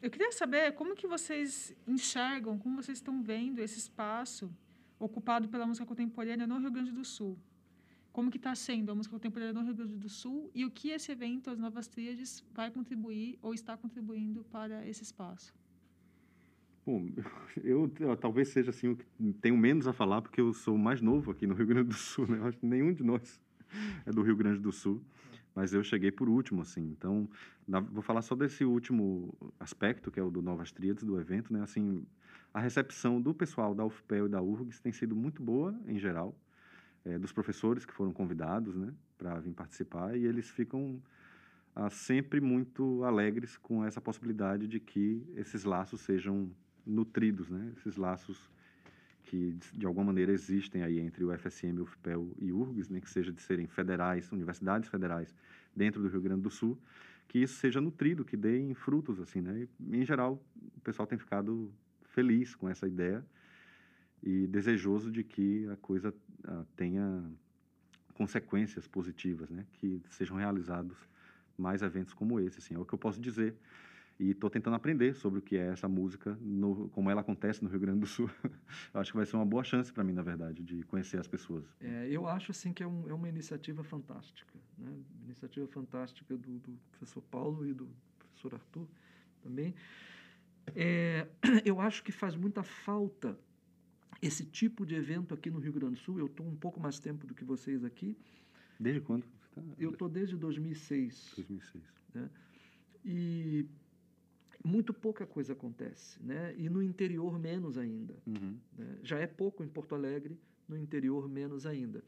A: eu queria saber como que vocês enxergam, como vocês estão vendo esse espaço ocupado pela música contemporânea no Rio Grande do Sul. Como que está sendo a música contemporânea no Rio Grande do Sul e o que esse evento, as Novas Tríades, vai contribuir ou está contribuindo para esse espaço?
B: Bom, eu, eu, talvez seja assim o que tenho menos a falar porque eu sou mais novo aqui no Rio Grande do Sul, né? Eu acho que nenhum de nós é do Rio Grande do Sul mas eu cheguei por último, assim. Então, na, vou falar só desse último aspecto, que é o do Novas Tríades, do evento, né? Assim, a recepção do pessoal da UFPEL e da URGS tem sido muito boa, em geral, é, dos professores que foram convidados, né, para vir participar, e eles ficam ah, sempre muito alegres com essa possibilidade de que esses laços sejam nutridos, né? Esses laços que de alguma maneira existem aí entre o FSM, o UFPEL e URGS, né, que seja de serem federais, universidades federais dentro do Rio Grande do Sul, que isso seja nutrido, que deem frutos assim, né? E, em geral, o pessoal tem ficado feliz com essa ideia e desejoso de que a coisa a, tenha consequências positivas, né? Que sejam realizados mais eventos como esse, assim, é o que eu posso dizer e estou tentando aprender sobre o que é essa música, no, como ela acontece no Rio Grande do Sul. acho que vai ser uma boa chance para mim, na verdade, de conhecer as pessoas.
D: É, eu acho assim que é, um, é uma iniciativa fantástica, né? Iniciativa fantástica do, do, professor Paulo e do professor Arthur também. É, eu acho que faz muita falta esse tipo de evento aqui no Rio Grande do Sul. Eu estou um pouco mais tempo do que vocês aqui.
B: Desde quando? Tá...
D: Eu estou desde 2006.
B: 2006.
D: Né? E muito pouca coisa acontece, né? E no interior menos ainda. Uhum. Né? Já é pouco em Porto Alegre, no interior menos ainda.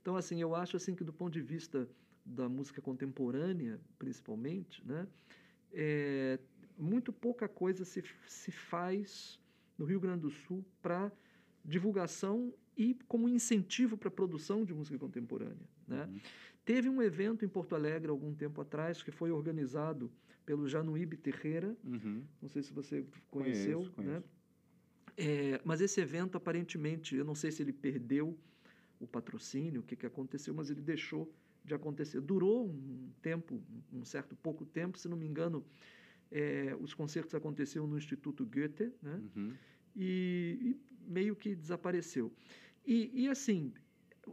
D: Então, assim, eu acho assim que do ponto de vista da música contemporânea, principalmente, né, é, muito pouca coisa se, se faz no Rio Grande do Sul para divulgação e como incentivo para a produção de música contemporânea. Né? Uhum. Teve um evento em Porto Alegre algum tempo atrás que foi organizado pelo Januíbe Terreira, uhum. não sei se você conheceu, conheço, conheço. né? É, mas esse evento aparentemente, eu não sei se ele perdeu o patrocínio, o que, que aconteceu, mas ele deixou de acontecer. Durou um tempo, um certo pouco tempo, se não me engano, é, os concertos aconteciam no Instituto Goethe, né? Uhum. E, e, meio que desapareceu. E, e, assim,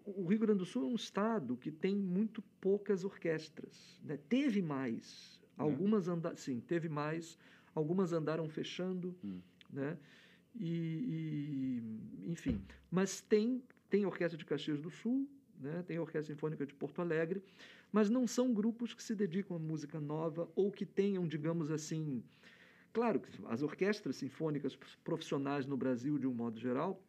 D: o Rio Grande do Sul é um estado que tem muito poucas orquestras. Né? Teve mais, é. algumas andaram, sim, teve mais, algumas andaram fechando, uhum. né? E, e, enfim, mas tem tem orquestra de Caxias do Sul, né? tem Orquestra Sinfônica de Porto Alegre, mas não são grupos que se dedicam à música nova ou que tenham, digamos assim. Claro que as orquestras sinfônicas profissionais no Brasil, de um modo geral,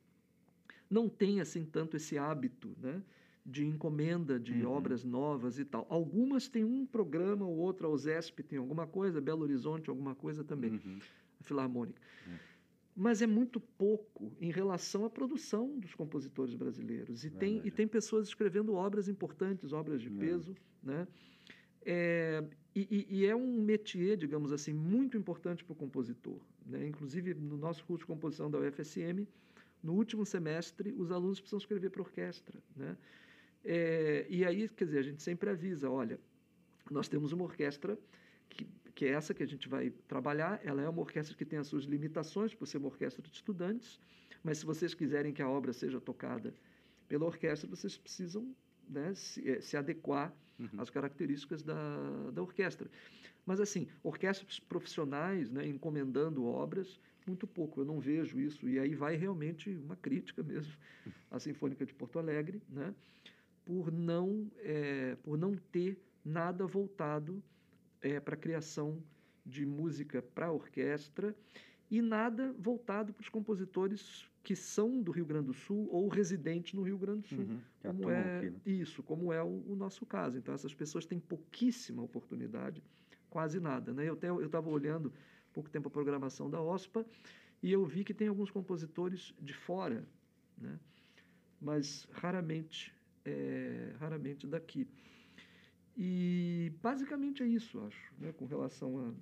D: não têm assim tanto esse hábito né, de encomenda de uhum. obras novas e tal. Algumas têm um programa ou outro, a USESP tem alguma coisa, Belo Horizonte alguma coisa também, uhum. a Filarmônica. Uhum mas é muito pouco em relação à produção dos compositores brasileiros. E, tem, e tem pessoas escrevendo obras importantes, obras de peso. Né? É, e, e, é um métier, digamos assim, muito importante para o compositor. Né? Inclusive, no nosso curso de composição da UFSM, no último semestre, os alunos precisam escrever para orquestra. Né? É, e aí, quer dizer, a gente sempre avisa, olha, nós temos uma orquestra que que é essa que a gente vai trabalhar. Ela é uma orquestra que tem as suas limitações, por ser uma orquestra de estudantes, mas se vocês quiserem que a obra seja tocada pela orquestra, vocês precisam né, se, eh, se, adequar uhum. às características da, da orquestra. Mas, assim, orquestras profissionais né, encomendando obras, muito pouco. Eu não vejo isso. E aí vai realmente uma crítica mesmo à Sinfônica de Porto Alegre, né, por, não, é, por não ter nada voltado é, para a criação de música para orquestra e nada voltado para os compositores que são do Rio Grande do Sul ou residentes no Rio Grande do Sul, uhum, como é aqui, né? isso, como é o, o, nosso caso. Então essas pessoas têm pouquíssima oportunidade, quase nada. Né? Eu eu estava olhando pouco tempo a programação da OSPA e eu vi que tem alguns compositores de fora, né? mas raramente, é, raramente daqui. E basicamente é isso, acho, né, com relação à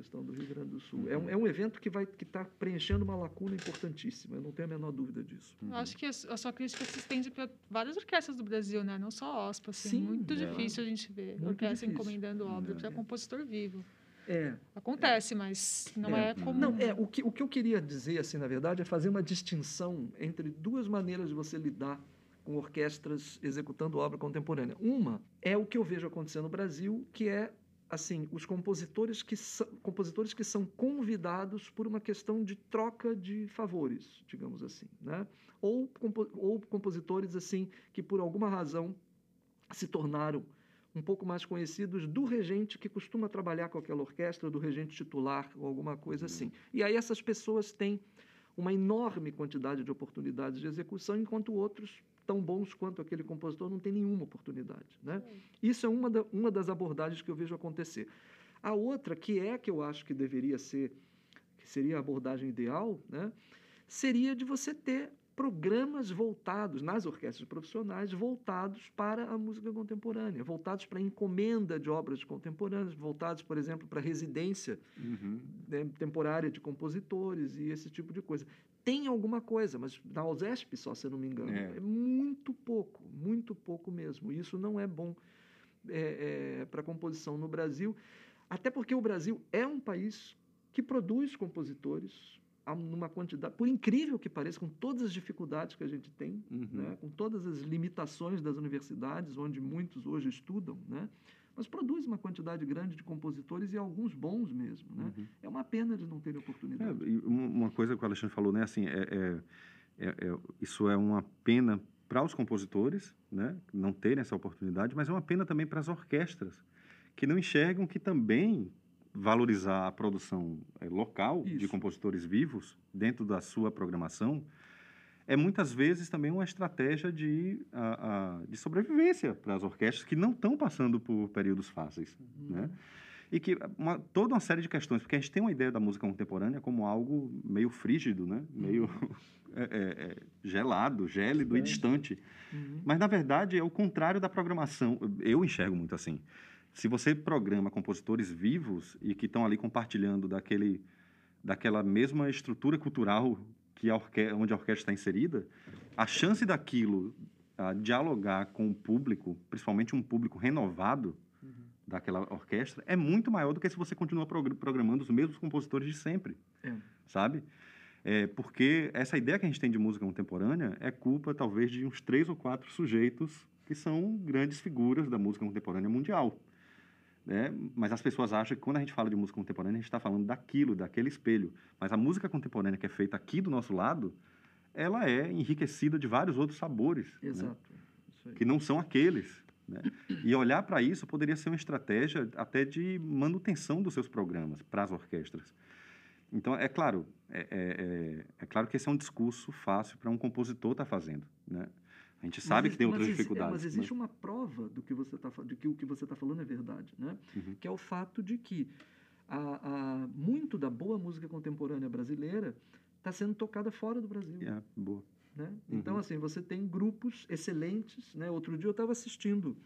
D: questão do Rio Grande do Sul. É, um, uhum. é um evento que vai que está preenchendo uma lacuna importantíssima, eu não tenho a menor dúvida disso.
A: Eu acho que a, sua crítica se estende para várias orquestras do Brasil, né? não só OSPA. Assim, Sim, muito é, difícil a gente ver muito orquestra difícil. encomendando obra é. para compositor vivo.
D: É.
A: Acontece, mas não é, é comum.
D: Não, é, o, que, o que eu queria dizer, assim, na verdade, é fazer uma distinção entre duas maneiras de você lidar com orquestras executando obra contemporânea. Uma é o que eu vejo acontecer no Brasil, que é assim os compositores que são, compositores que são convidados por uma questão de troca de favores, digamos assim, né? Ou, compo, ou compositores assim que por alguma razão se tornaram um pouco mais conhecidos do regente que costuma trabalhar com aquela orquestra, do regente titular ou alguma coisa assim. E aí essas pessoas têm uma enorme quantidade de oportunidades de execução, enquanto outros tão bons quanto aquele compositor não tem nenhuma oportunidade. Né? Isso é uma, da, uma das abordagens que eu vejo acontecer. A outra, que é que eu acho que deveria ser, que seria a abordagem ideal, né? seria de você ter programas voltados, nas orquestras profissionais, voltados para a música contemporânea, voltados para a encomenda de obras contemporâneas, voltados, por exemplo, para a residência uhum. né, temporária de compositores e esse tipo de coisa tem alguma coisa, mas na USESP só, se eu não me engano. É, é muito pouco, muito pouco mesmo. Isso não é bom é, é, para a composição no Brasil, até porque o Brasil é um país que produz compositores numa quantidade, por incrível que pareça, com todas as dificuldades que a gente tem, uhum. né, com todas as limitações das universidades, onde muitos hoje estudam, né, mas produz uma quantidade grande de compositores e alguns bons mesmo. Né? Uhum. É uma pena de não terem oportunidade.
B: É, uma coisa que o Alexandre falou, né, assim, é, é, é, é isso é uma pena para os compositores, né, não terem essa oportunidade, mas é uma pena também para as orquestras, que não enxergam que também valorizar a produção é, local isso. de compositores vivos dentro da sua programação é muitas vezes também uma estratégia de, a, a, de sobrevivência para as orquestras que não estão passando por períodos fáceis,
D: Uhum.
B: né? E que uma, toda uma série de questões, porque a gente tem uma ideia da música contemporânea como algo meio frígido, né? Meio é, é, é, gelado, gélido e distante.
D: Uhum.
B: Mas, na verdade, é o contrário da programação. Eu enxergo muito assim. Se você programa compositores vivos e que estão ali compartilhando daquele, daquela mesma estrutura cultural que a onde a orquestra está inserida, a chance daquilo ah, dialogar com o público, principalmente um público renovado daquela orquestra, é muito maior do que se você continua progr- programando os mesmos compositores de sempre,
D: É.
B: sabe? É, porque essa ideia que a gente tem de música contemporânea é culpa, talvez, de uns três ou quatro sujeitos que são grandes figuras da música contemporânea mundial. Né? Mas as pessoas acham que quando a gente fala de música contemporânea, a gente está falando daquilo, daquele espelho. Mas a música contemporânea que é feita aqui do nosso lado, ela é enriquecida de vários outros sabores. né?
D: Exato. Aí.
B: que não são aqueles. Né? E olhar para isso poderia ser uma estratégia até de manutenção dos seus programas para as orquestras. Então, é claro, é, é- é- é claro que esse é um discurso fácil para um compositor estar fazendo. Né? A gente sabe
D: Mas
B: que tem outras
D: mas exi- é,
B: dificuldades.
D: mas existe uma prova do que você está de que o que você está falando é verdade, né?
B: Uhum.
D: Que é o fato de que a, a- muito da boa música contemporânea brasileira está sendo tocada fora do Brasil.
B: É, boa.
D: né? Então,
B: Uhum.
D: assim, você tem grupos excelentes, né? Outro dia eu estava assistindo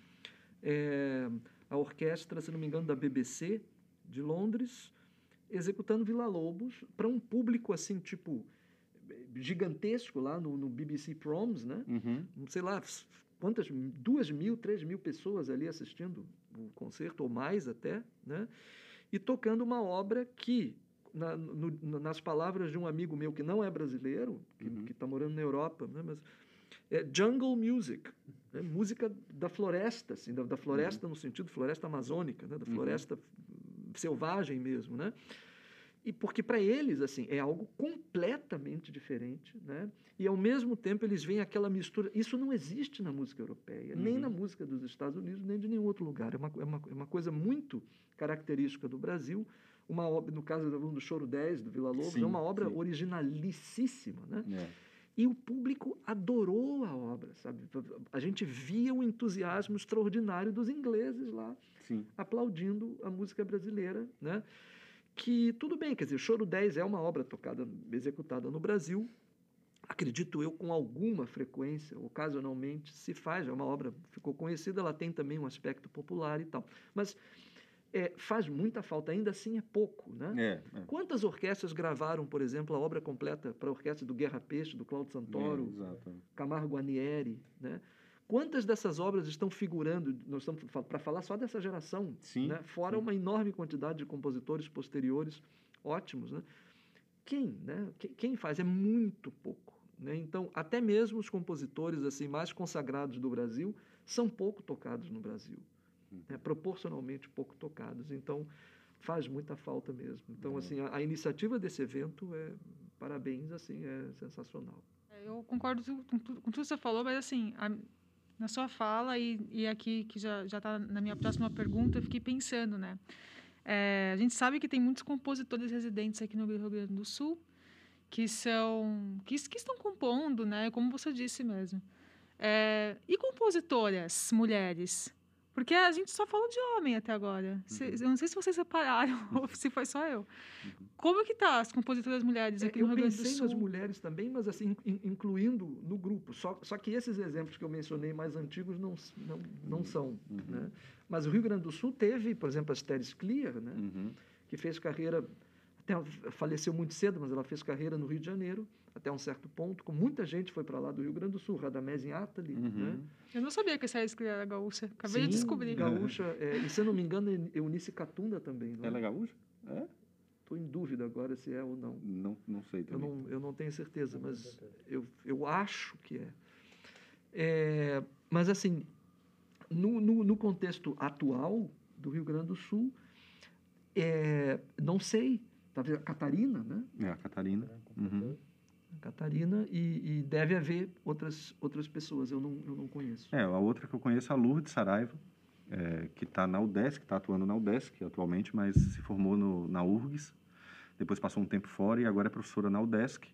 D: é, a orquestra, se não me engano, da BBC de Londres, executando Vila Lobos para um público, assim, tipo, gigantesco lá no, no BBC Proms, né?
B: Uhum.
D: sei lá, quantas, duas mil, três mil pessoas ali assistindo o concerto, ou mais até, né? E tocando uma obra que, na- no- nas palavras de um amigo meu que não é brasileiro, que
B: Uhum.
D: está morando na Europa, né? Mas é jungle music, né? música da floresta, assim, da, da floresta no sentido floresta amazônica, né? da
B: Uhum.
D: floresta selvagem mesmo, né? E porque para eles assim é algo completamente diferente, né? E ao mesmo tempo eles veem aquela mistura. Isso não existe na música europeia, nem
B: Uhum.
D: na música dos Estados Unidos, nem de nenhum outro lugar. É uma, é uma, é uma coisa muito característica do Brasil. Uma obra, no caso do Choro 10, do Vila Lobos,
B: Sim,
D: é uma obra
B: sim.
D: originalicíssima, né?
B: É.
D: E o público adorou a obra, sabe? A gente via o entusiasmo extraordinário dos ingleses lá
B: Sim.
D: aplaudindo a música brasileira, né? Que tudo bem, quer dizer, Choro 10 é uma obra tocada, executada no Brasil, acredito eu, com alguma frequência, ocasionalmente se faz, é uma obra ficou conhecida, ela tem também um aspecto popular e tal, mas é, faz muita falta, ainda assim é pouco, né?
B: É, é.
D: Quantas orquestras gravaram, por exemplo, a obra completa para a orquestra do Guerra Peixe, do Claudio Santoro,
B: É.
D: Camargo Anieri, né? Quantas dessas obras estão figurando, nós estamos para falar só dessa geração,
B: Sim,
D: né? fora
B: sim.
D: uma enorme quantidade de compositores posteriores ótimos. Né? Quem, né? Quem, faz? É muito pouco. Né? Então, até mesmo os compositores assim mais consagrados do Brasil são pouco tocados no Brasil, né? proporcionalmente pouco tocados. Então, faz muita falta mesmo. Então, assim, a, a iniciativa desse evento é parabéns, assim, é sensacional.
A: É, Eu concordo com tudo, com tudo que você falou, mas assim, a- na sua fala e, e aqui que já já está na minha próxima pergunta, eu fiquei pensando, né? É, a gente sabe que tem muitos compositores residentes aqui no Rio Grande do Sul que são que, que estão compondo, né? Como você disse mesmo. É, e compositoras mulheres? Porque a gente só falou de homem até agora. Se- eu não sei se vocês repararam ou se foi só eu. Como que tá as compositoras mulheres
D: É,
A: aqui
D: eu
A: no Rio Grande do
D: pensei
A: Sul?
D: nas mulheres também, mas assim, in- incluindo no grupo. Só, só que esses exemplos que eu mencionei mais antigos não, não, não são.
B: Uhum.
D: Né? Mas o Rio Grande do Sul teve, por exemplo, a Steris Clear, né?
B: Uhum.
D: que fez carreira, até faleceu muito cedo, mas ela fez carreira no Rio de Janeiro, até um certo ponto, com muita gente foi para lá do Rio Grande do Sul, Radamés em Atali,
B: Uhum.
D: né?
A: Eu não sabia que essa Escria era gaúcha. Acabei
D: Sim,
A: de descobrir.
D: Gaúcha, é, e se eu não me engano, é Eunice Catunda também. Não
B: Ela é gaúcha? É?
D: Estou em dúvida agora se é ou não.
B: Não, não sei
D: Eu
B: também.
D: não, eu não tenho certeza, mas eu, eu acho que é. É, mas, assim, no, no, no contexto atual do Rio Grande do Sul, é, não sei, talvez a Catarina, né?
B: É, a Catarina. Uhum.
D: Catarina, e, e deve haver outras, outras pessoas, eu não, eu não conheço.
B: É, a outra que eu conheço é a Lourdes Saraiva, é, que está na UDESC, está atuando na UDESC atualmente, mas se formou no, na URGS, depois passou um tempo fora e agora é professora na UDESC.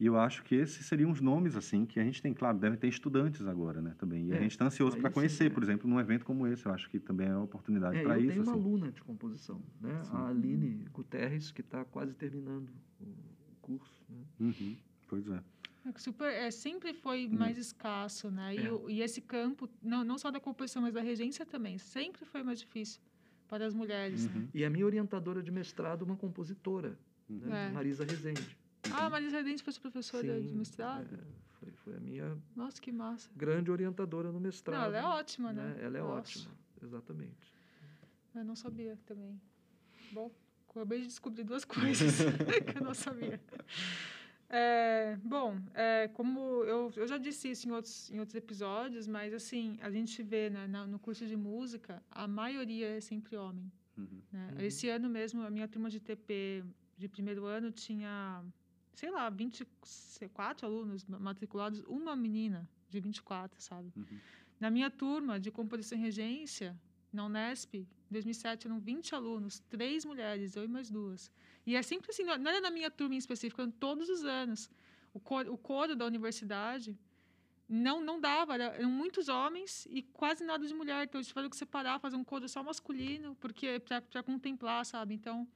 B: E eu acho que esses seriam os nomes, assim, que a gente tem, claro, deve ter estudantes agora, né, também. E
D: É,
B: a gente está ansioso para
D: sim,
B: conhecer,
D: é.
B: por exemplo, num evento como esse. Eu acho que também é uma oportunidade
D: É,
B: para
D: eu
B: isso.
D: tenho uma
B: assim.
D: aluna de composição, né?
B: Sim.
D: a Aline Guterres, que está quase terminando o curso. Né?
B: Uhum, Pois é.
A: É que super, é, sempre foi mais escasso, né? E,
D: É.
A: o- e esse campo, não, não só da composição, mas da regência também, sempre foi mais difícil para as mulheres. né?
B: Uhum,
D: E a minha orientadora de mestrado, uma compositora,
B: uhum.
D: né?
A: É.
D: Marisa Rezende.
A: Ah, Marisa Redente foi sua professora de
D: Sim,
A: mestrado?
D: é, foi, foi a minha
A: Nossa, que massa.
D: grande orientadora no mestrado.
A: Não, ela é ótima, né?
D: Ela é
A: Nossa,
D: ótima, exatamente.
A: Eu não sabia também. Bom, acabei de descobrir duas coisas que eu não sabia. É, bom, é, como eu, eu já disse isso em outros, em outros episódios, mas assim, a gente vê né, na- no curso de música, a maioria é sempre homem.
B: Uhum.
A: né?
D: Uhum.
A: Esse ano mesmo, a minha turma de TP de primeiro ano tinha, sei lá, 24 alunos matriculados, uma menina de 24, sabe?
B: Uhum.
A: Na minha turma de composição e regência, na Unesp, em 2007, eram 20 alunos, três mulheres, eu e mais duas. E é sempre assim, não era na minha turma em específico, eram todos os anos. O coro, o coro da universidade não não dava, era- eram muitos homens e quase nada de mulher. Então, eles tiveram que separar, fazer um coro só masculino, porque para contemplar, sabe? Então,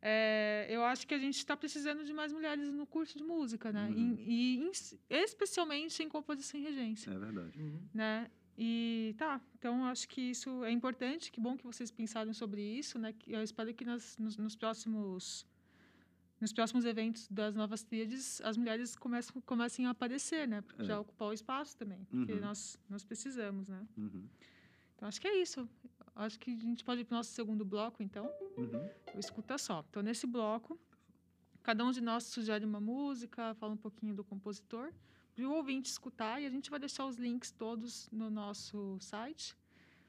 A: é, eu acho que a gente está precisando de mais mulheres no curso de música, né?
B: Uhum.
A: E, e em- especialmente em composição e regência
B: É verdade.
D: Uhum.
A: né? E tá, então acho que isso é importante, que bom que vocês pensaram sobre isso, né? Que Eu espero que nas, nos, nos próximos nos próximos eventos das novas tríades as mulheres comecem, comecem a aparecer, né? Porque
B: É.
A: já ocupar o espaço também, porque
B: Uhum.
A: nós nós precisamos, né?
B: Uhum.
A: Então acho que é isso. Acho que a gente pode ir para o nosso segundo bloco, então.
B: Uhum.
A: Escuta Só. Então, nesse bloco, cada um de nós sugere uma música, fala um pouquinho do compositor, para o ouvinte escutar, e a gente vai deixar os links todos no nosso site,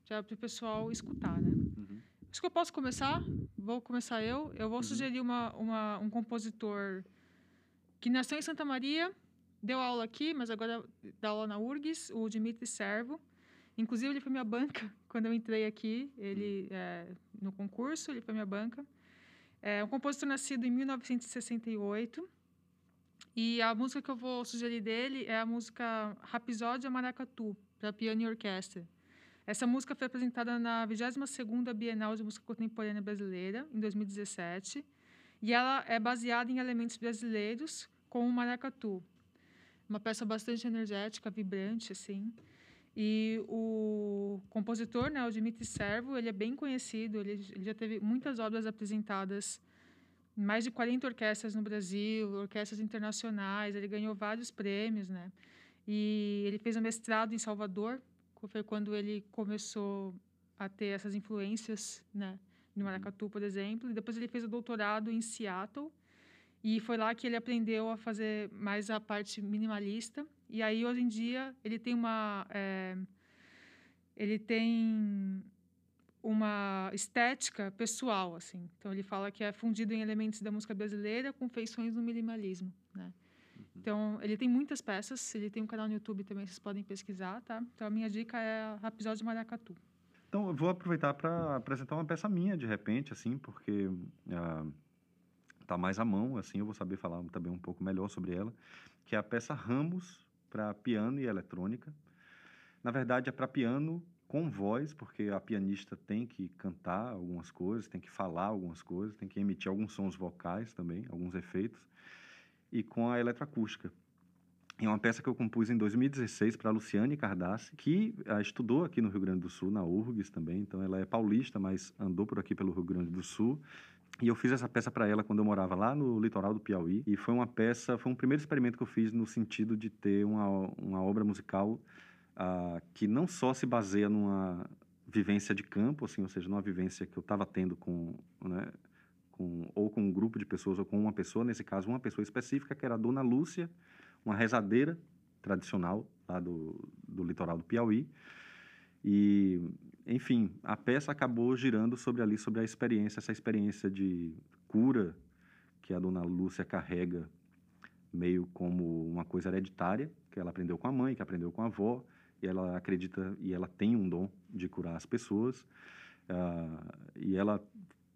A: para o pessoal escutar, né?
B: Uhum.
A: Acho que eu posso começar? Vou começar eu. Eu vou
B: Uhum.
A: sugerir uma, uma, um compositor que nasceu em Santa Maria, deu aula aqui, mas agora dá aula na URGS, o Dimitri Servo. Inclusive, ele foi minha banca quando eu entrei aqui, ele é, no concurso, ele foi minha banca. É um compositor nascido em 1968. E a música que eu vou sugerir dele é a música Rapisódia Maracatu, para piano e orquestra. Essa música foi apresentada na 22ª Bienal de Música Contemporânea Brasileira, em 2017, e ela é baseada em elementos brasileiros com o maracatu. Uma peça bastante energética, vibrante, assim. E o compositor, né, o Dimitri Servo, ele é bem conhecido, ele, ele já teve muitas obras apresentadas em mais de 40 orquestras no Brasil, orquestras internacionais, ele ganhou vários prêmios, né? E ele fez um mestrado em Salvador, foi quando ele começou a ter essas influências, né, no maracatu, por exemplo, e depois ele fez o doutorado em Seattle, e foi lá que ele aprendeu a fazer mais a parte minimalista. E aí, hoje em dia, ele tem uma... eh, ele tem uma estética pessoal, assim. Então, ele fala que é fundido em elementos da música brasileira com feições do minimalismo, né? Então, ele tem muitas peças. Ele tem um canal no YouTube também, vocês podem pesquisar, tá? Então, a minha dica é a Rapisódio de Maracatu.
B: Então, eu vou aproveitar para apresentar uma peça minha, de repente, assim, porque ah, tá mais à mão, assim, eu vou saber falar também um pouco melhor sobre ela, que é a peça Ramos para piano e eletrônica. Na verdade, é para piano com voz, porque a pianista tem que cantar algumas coisas, tem que falar algumas coisas, tem que emitir alguns sons vocais também, alguns efeitos, e com a eletroacústica. É uma peça que eu compus em 2016 para Luciane Cardassi, que ah, estudou aqui no Rio Grande do Sul, na URGS também. Então, ela é paulista, mas andou por aqui pelo Rio Grande do Sul. E eu fiz essa peça para ela quando eu morava lá no litoral do Piauí. E foi uma peça, foi um primeiro experimento que eu fiz no sentido de ter uma, uma obra musical ah, que não só se baseia numa vivência de campo, assim, ou seja, numa vivência que eu estava tendo com, né, com, ou com um grupo de pessoas ou com uma pessoa, nesse caso, uma pessoa específica, que era a Dona Lúcia, uma rezadeira tradicional lá do, do litoral do Piauí. E, enfim, a peça acabou girando sobre ali, sobre a experiência, essa experiência de cura que a Dona Lúcia carrega meio como uma coisa hereditária, que ela aprendeu com a mãe, que aprendeu com a avó, e ela acredita, e ela tem um dom de curar as pessoas. ah, e ela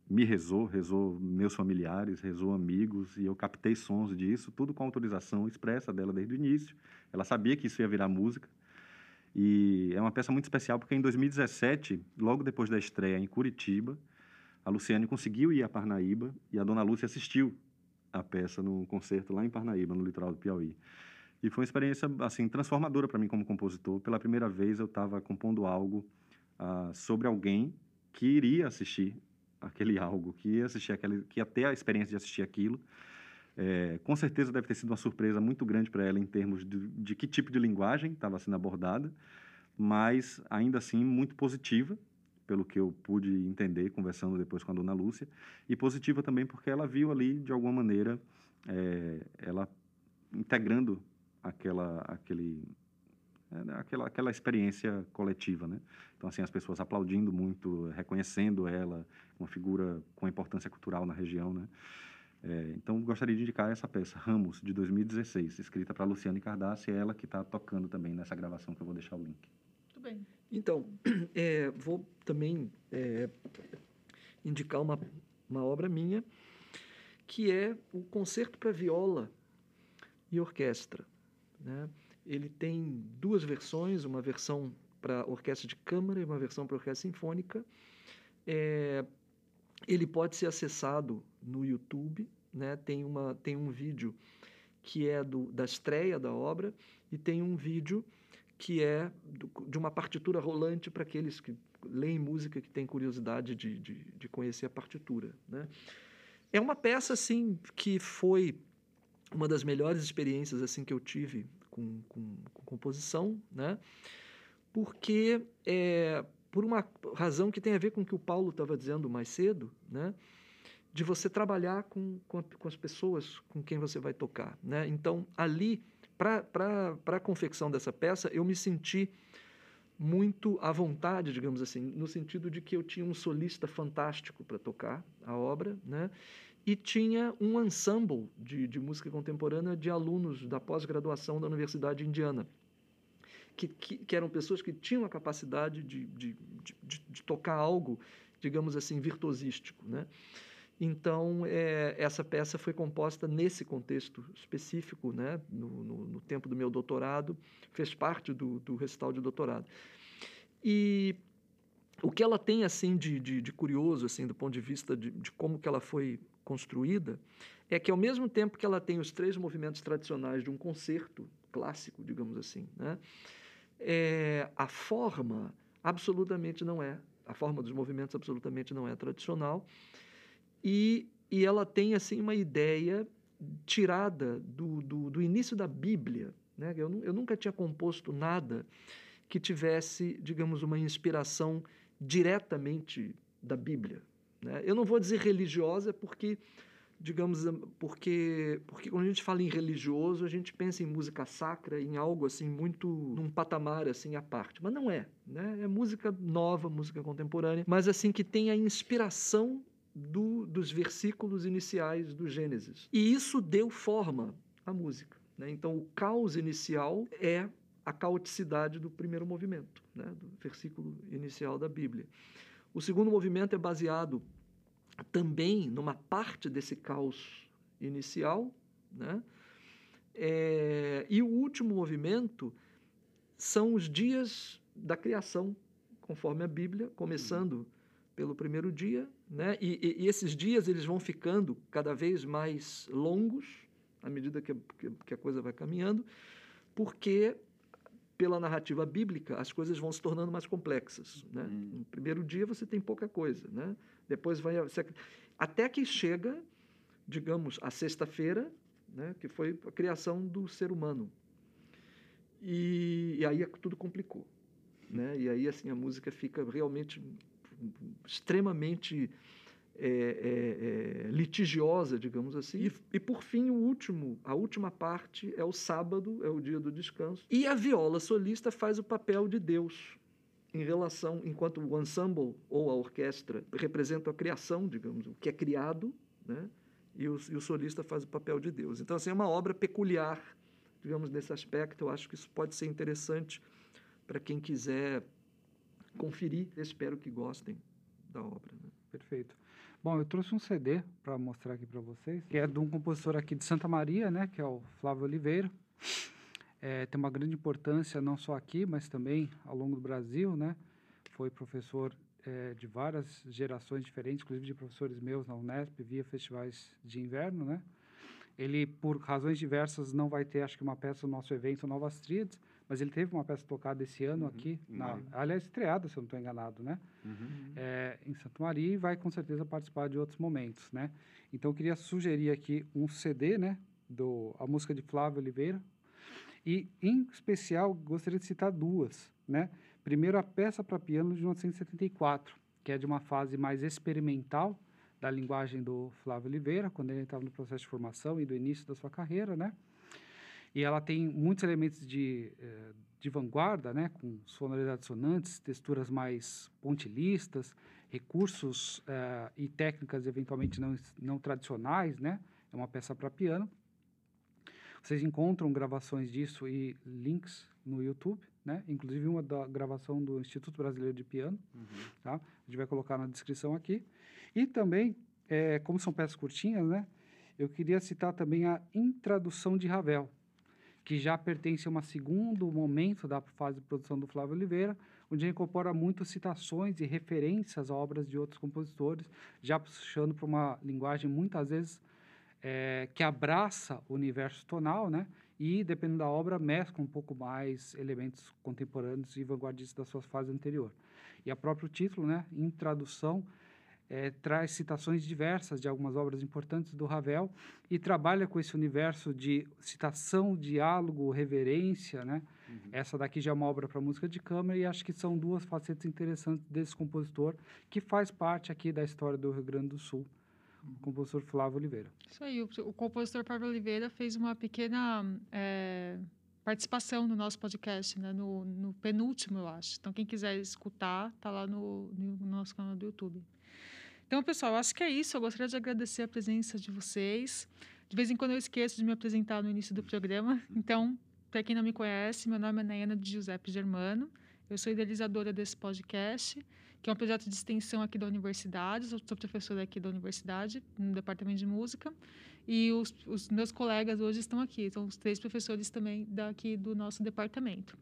B: me rezou, rezou meus familiares, rezou amigos, e eu captei sons disso, tudo com autorização expressa dela desde o início. Ela sabia que isso ia virar música. E é uma peça muito especial porque em 2017, logo depois da estreia em Curitiba, a Luciane conseguiu ir a Parnaíba e a Dona Lúcia assistiu a peça no concerto lá em Parnaíba, no litoral do Piauí. E foi uma experiência assim transformadora para mim como compositor. Pela primeira vez eu estava compondo algo ah, sobre alguém que iria assistir aquele algo, que ia assistir aquele, que ia ter a experiência de assistir aquilo. É, com certeza deve ter sido uma surpresa muito grande para ela em termos de, de que tipo de linguagem estava sendo abordada, mas ainda assim muito positiva, pelo que eu pude entender conversando depois com a dona Lúcia, e positiva também porque ela viu ali, de alguma maneira, é, ela integrando aquela, aquele, né, aquela, aquela experiência coletiva, né? Então, assim, as pessoas aplaudindo muito, reconhecendo ela, uma figura com importância cultural na região, né? É, então, gostaria de indicar essa peça, Ramos, de 2016, escrita para Luciane Cardassi, é ela que está tocando também nessa gravação, que eu vou deixar o link.
A: Muito bem.
D: Então, é, vou também é, indicar uma, uma obra minha, que é o Concerto para Viola e Orquestra. Né? Ele tem duas versões, uma versão para orquestra de câmara e uma versão para orquestra sinfônica. É, ele pode ser acessado no YouTube, né? tem, uma, tem um vídeo que é do, da estreia da obra e tem um vídeo que é do, de uma partitura rolante para aqueles que leem música que têm curiosidade de, de, de conhecer a partitura. Né? É uma peça assim que foi uma das melhores experiências assim que eu tive com, com, com composição, né? porque é, por uma razão que tem a ver com o que o Paulo estava dizendo mais cedo, né? De você trabalhar com, com, a, com, as pessoas com quem você vai tocar. Né? Então, ali, para a confecção dessa peça, eu me senti muito à vontade, digamos assim, no sentido de que eu tinha um solista fantástico para tocar a obra, né? e tinha um ensemble de, de música contemporânea de alunos da pós-graduação da Universidade Indiana que, que, que, eram pessoas que tinham a capacidade de, de, de, de tocar algo, digamos assim, virtuosístico. Né? Então, é, essa peça foi composta nesse contexto específico, né? no, no, no tempo do meu doutorado, fez parte do, do recital de doutorado. E o que ela tem assim de, de, de curioso, assim, do ponto de vista de, de como que ela foi construída, é que ao mesmo tempo que ela tem os três movimentos tradicionais de um concerto clássico, digamos assim, né? é, a forma absolutamente não é, a forma dos movimentos absolutamente não é tradicional, e, e ela tem assim uma ideia tirada do, do, do início da Bíblia. Né? Eu, eu nunca tinha composto nada que tivesse, digamos, uma inspiração diretamente da Bíblia. Né? Eu não vou dizer religiosa porque digamos, porque porque quando a gente fala em religioso, a gente pensa em música sacra, em algo assim muito num patamar assim à parte, mas não é, né? É música nova, música contemporânea, mas assim que tem a inspiração do, dos versículos iniciais do Gênesis. E isso deu forma à música. Né? Então, o caos inicial é a caoticidade do primeiro movimento, né? do versículo inicial da Bíblia. O segundo movimento é baseado também numa parte desse caos inicial, né? É, e o último movimento são os dias da criação, conforme a Bíblia, começando pelo primeiro dia, né? E, e, e, esses dias eles vão ficando cada vez mais longos à medida que, que, que a coisa vai caminhando, porque pela narrativa bíblica as coisas vão se tornando mais complexas, né? Hum. No primeiro dia você tem pouca coisa, né? Depois vai até que chega, digamos, a sexta-feira, né, que foi a criação do ser humano. E, e aí é tudo complicou, né? E aí assim a música fica realmente extremamente é, é, é, litigiosa, digamos assim. E, e, por fim, o último, a última parte é o sábado, é o dia do descanso. E a viola solista faz o papel de Deus, em relação, enquanto o ensemble ou a orquestra representa a criação, digamos, o que é criado, né? e, o, e o solista faz o papel de Deus. Então, assim, é uma obra peculiar, digamos, nesse aspecto. Eu acho que isso pode ser interessante para quem quiser conferir. espero que gostem da obra. Né?
C: Perfeito. Bom, eu trouxe um CD para mostrar aqui para vocês, que é de um compositor aqui de Santa Maria, né, que é o Flávio Oliveira. É, tem uma grande importância não só aqui, mas também ao longo do Brasil, né? Foi professor é, de várias gerações diferentes, inclusive de professores meus na Unesp, via festivais de inverno, né? Ele, por razões diversas, não vai ter, acho que, uma peça no nosso evento Novas Tríades, mas ele teve uma peça tocada esse ano uhum, aqui, na, aliás, estreada, se eu não estou enganado, né? Uhum. É, em Santa Maria e vai, com certeza, participar de outros momentos, né? Então, eu queria sugerir aqui um CD, né? Do, a música de Flávio Oliveira, e, em especial, gostaria de citar duas. Né? Primeiro, a peça para piano de 1974, que é de uma fase mais experimental da linguagem do Flávio Oliveira, quando ele estava no processo de formação e do início da sua carreira, né? E ela tem muitos elementos de, eh, de vanguarda, né? Com sonoridades sonantes, texturas mais pontilistas, recursos uh, e técnicas eventualmente não, não tradicionais, né? É uma peça para piano. Vocês encontram gravações disso e links no YouTube, né? Inclusive uma da gravação do Instituto Brasileiro de Piano, uhum. tá? A gente vai colocar na descrição aqui. E também, é, como são peças curtinhas, né? Eu queria citar também a Introdução de Ravel, que já pertence a um segundo momento da fase de produção do Flávio Oliveira, onde incorpora muitas citações e referências a obras de outros compositores, já puxando para uma linguagem muitas vezes é, que abraça o universo tonal, né? E, dependendo da obra, mescla um pouco mais elementos contemporâneos e vanguardistas da sua fase anterior. E a próprio título, né, em tradução, é, traz citações diversas de algumas obras importantes do Ravel e trabalha com esse universo de citação, diálogo, reverência, né? Uhum. Essa daqui já é uma obra para música de câmara e acho que são duas facetas interessantes desse compositor que faz parte aqui da história do Rio Grande do Sul o compositor Flávio Oliveira.
A: Isso aí, o, o compositor Flávio Oliveira fez uma pequena é, participação no nosso podcast, né? no, no, penúltimo, eu acho. Então, quem quiser escutar, está lá no, no, nosso canal do YouTube. Então, pessoal, acho que é isso. Eu gostaria de agradecer a presença de vocês. De vez em quando eu esqueço de me apresentar no início do programa. Então, para quem não me conhece, meu nome é Nayana de Giuseppe Germano. Eu sou idealizadora desse podcast que é um projeto de extensão aqui da universidade. Eu sou professora aqui da universidade, no departamento de música. E os, os, meus colegas hoje estão aqui, são os três professores também daqui do nosso departamento.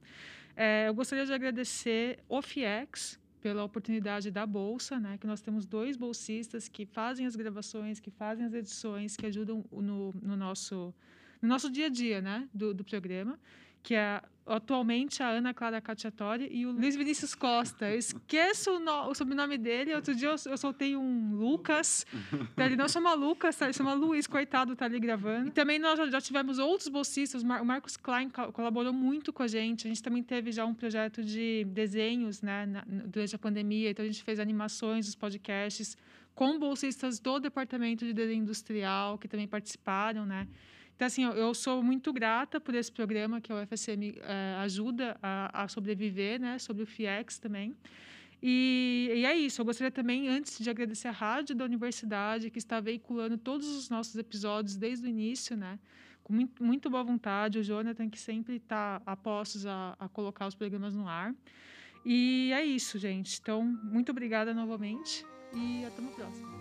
A: É, eu gostaria de agradecer o FIEX pela oportunidade da bolsa, né? Que nós temos dois bolsistas que fazem as gravações, que fazem as edições, que ajudam no, no nosso no nosso dia a dia, né? Do, do programa que é atualmente a Ana Clara Cacciatori e o Luiz Vinícius Costa. Eu esqueço o, no, o sobrenome dele. Outro dia eu, eu, soltei um Lucas. Então ele não chama Lucas, tá? ele chama Luiz, coitado, tá ali gravando. E também nós já, tivemos outros bolsistas. O Marcos Klein colaborou muito com a gente. A gente também teve já um projeto de desenhos né, na, durante a pandemia. Então a gente fez animações dos podcasts com bolsistas do Departamento de Desenho Industrial, que também participaram, né? Então, assim, eu, eu, sou muito grata por esse programa que a UFSM é, ajuda a, a, sobreviver, né? Sobre o FIEX também. E, e, é isso. Eu gostaria também, antes de agradecer a rádio da universidade, que está veiculando todos os nossos episódios desde o início, né? Com muito, muito boa vontade. O Jonathan, que sempre está a postos a, a colocar os programas no ar. E é isso, gente. Então, muito obrigada novamente e até uma próxima.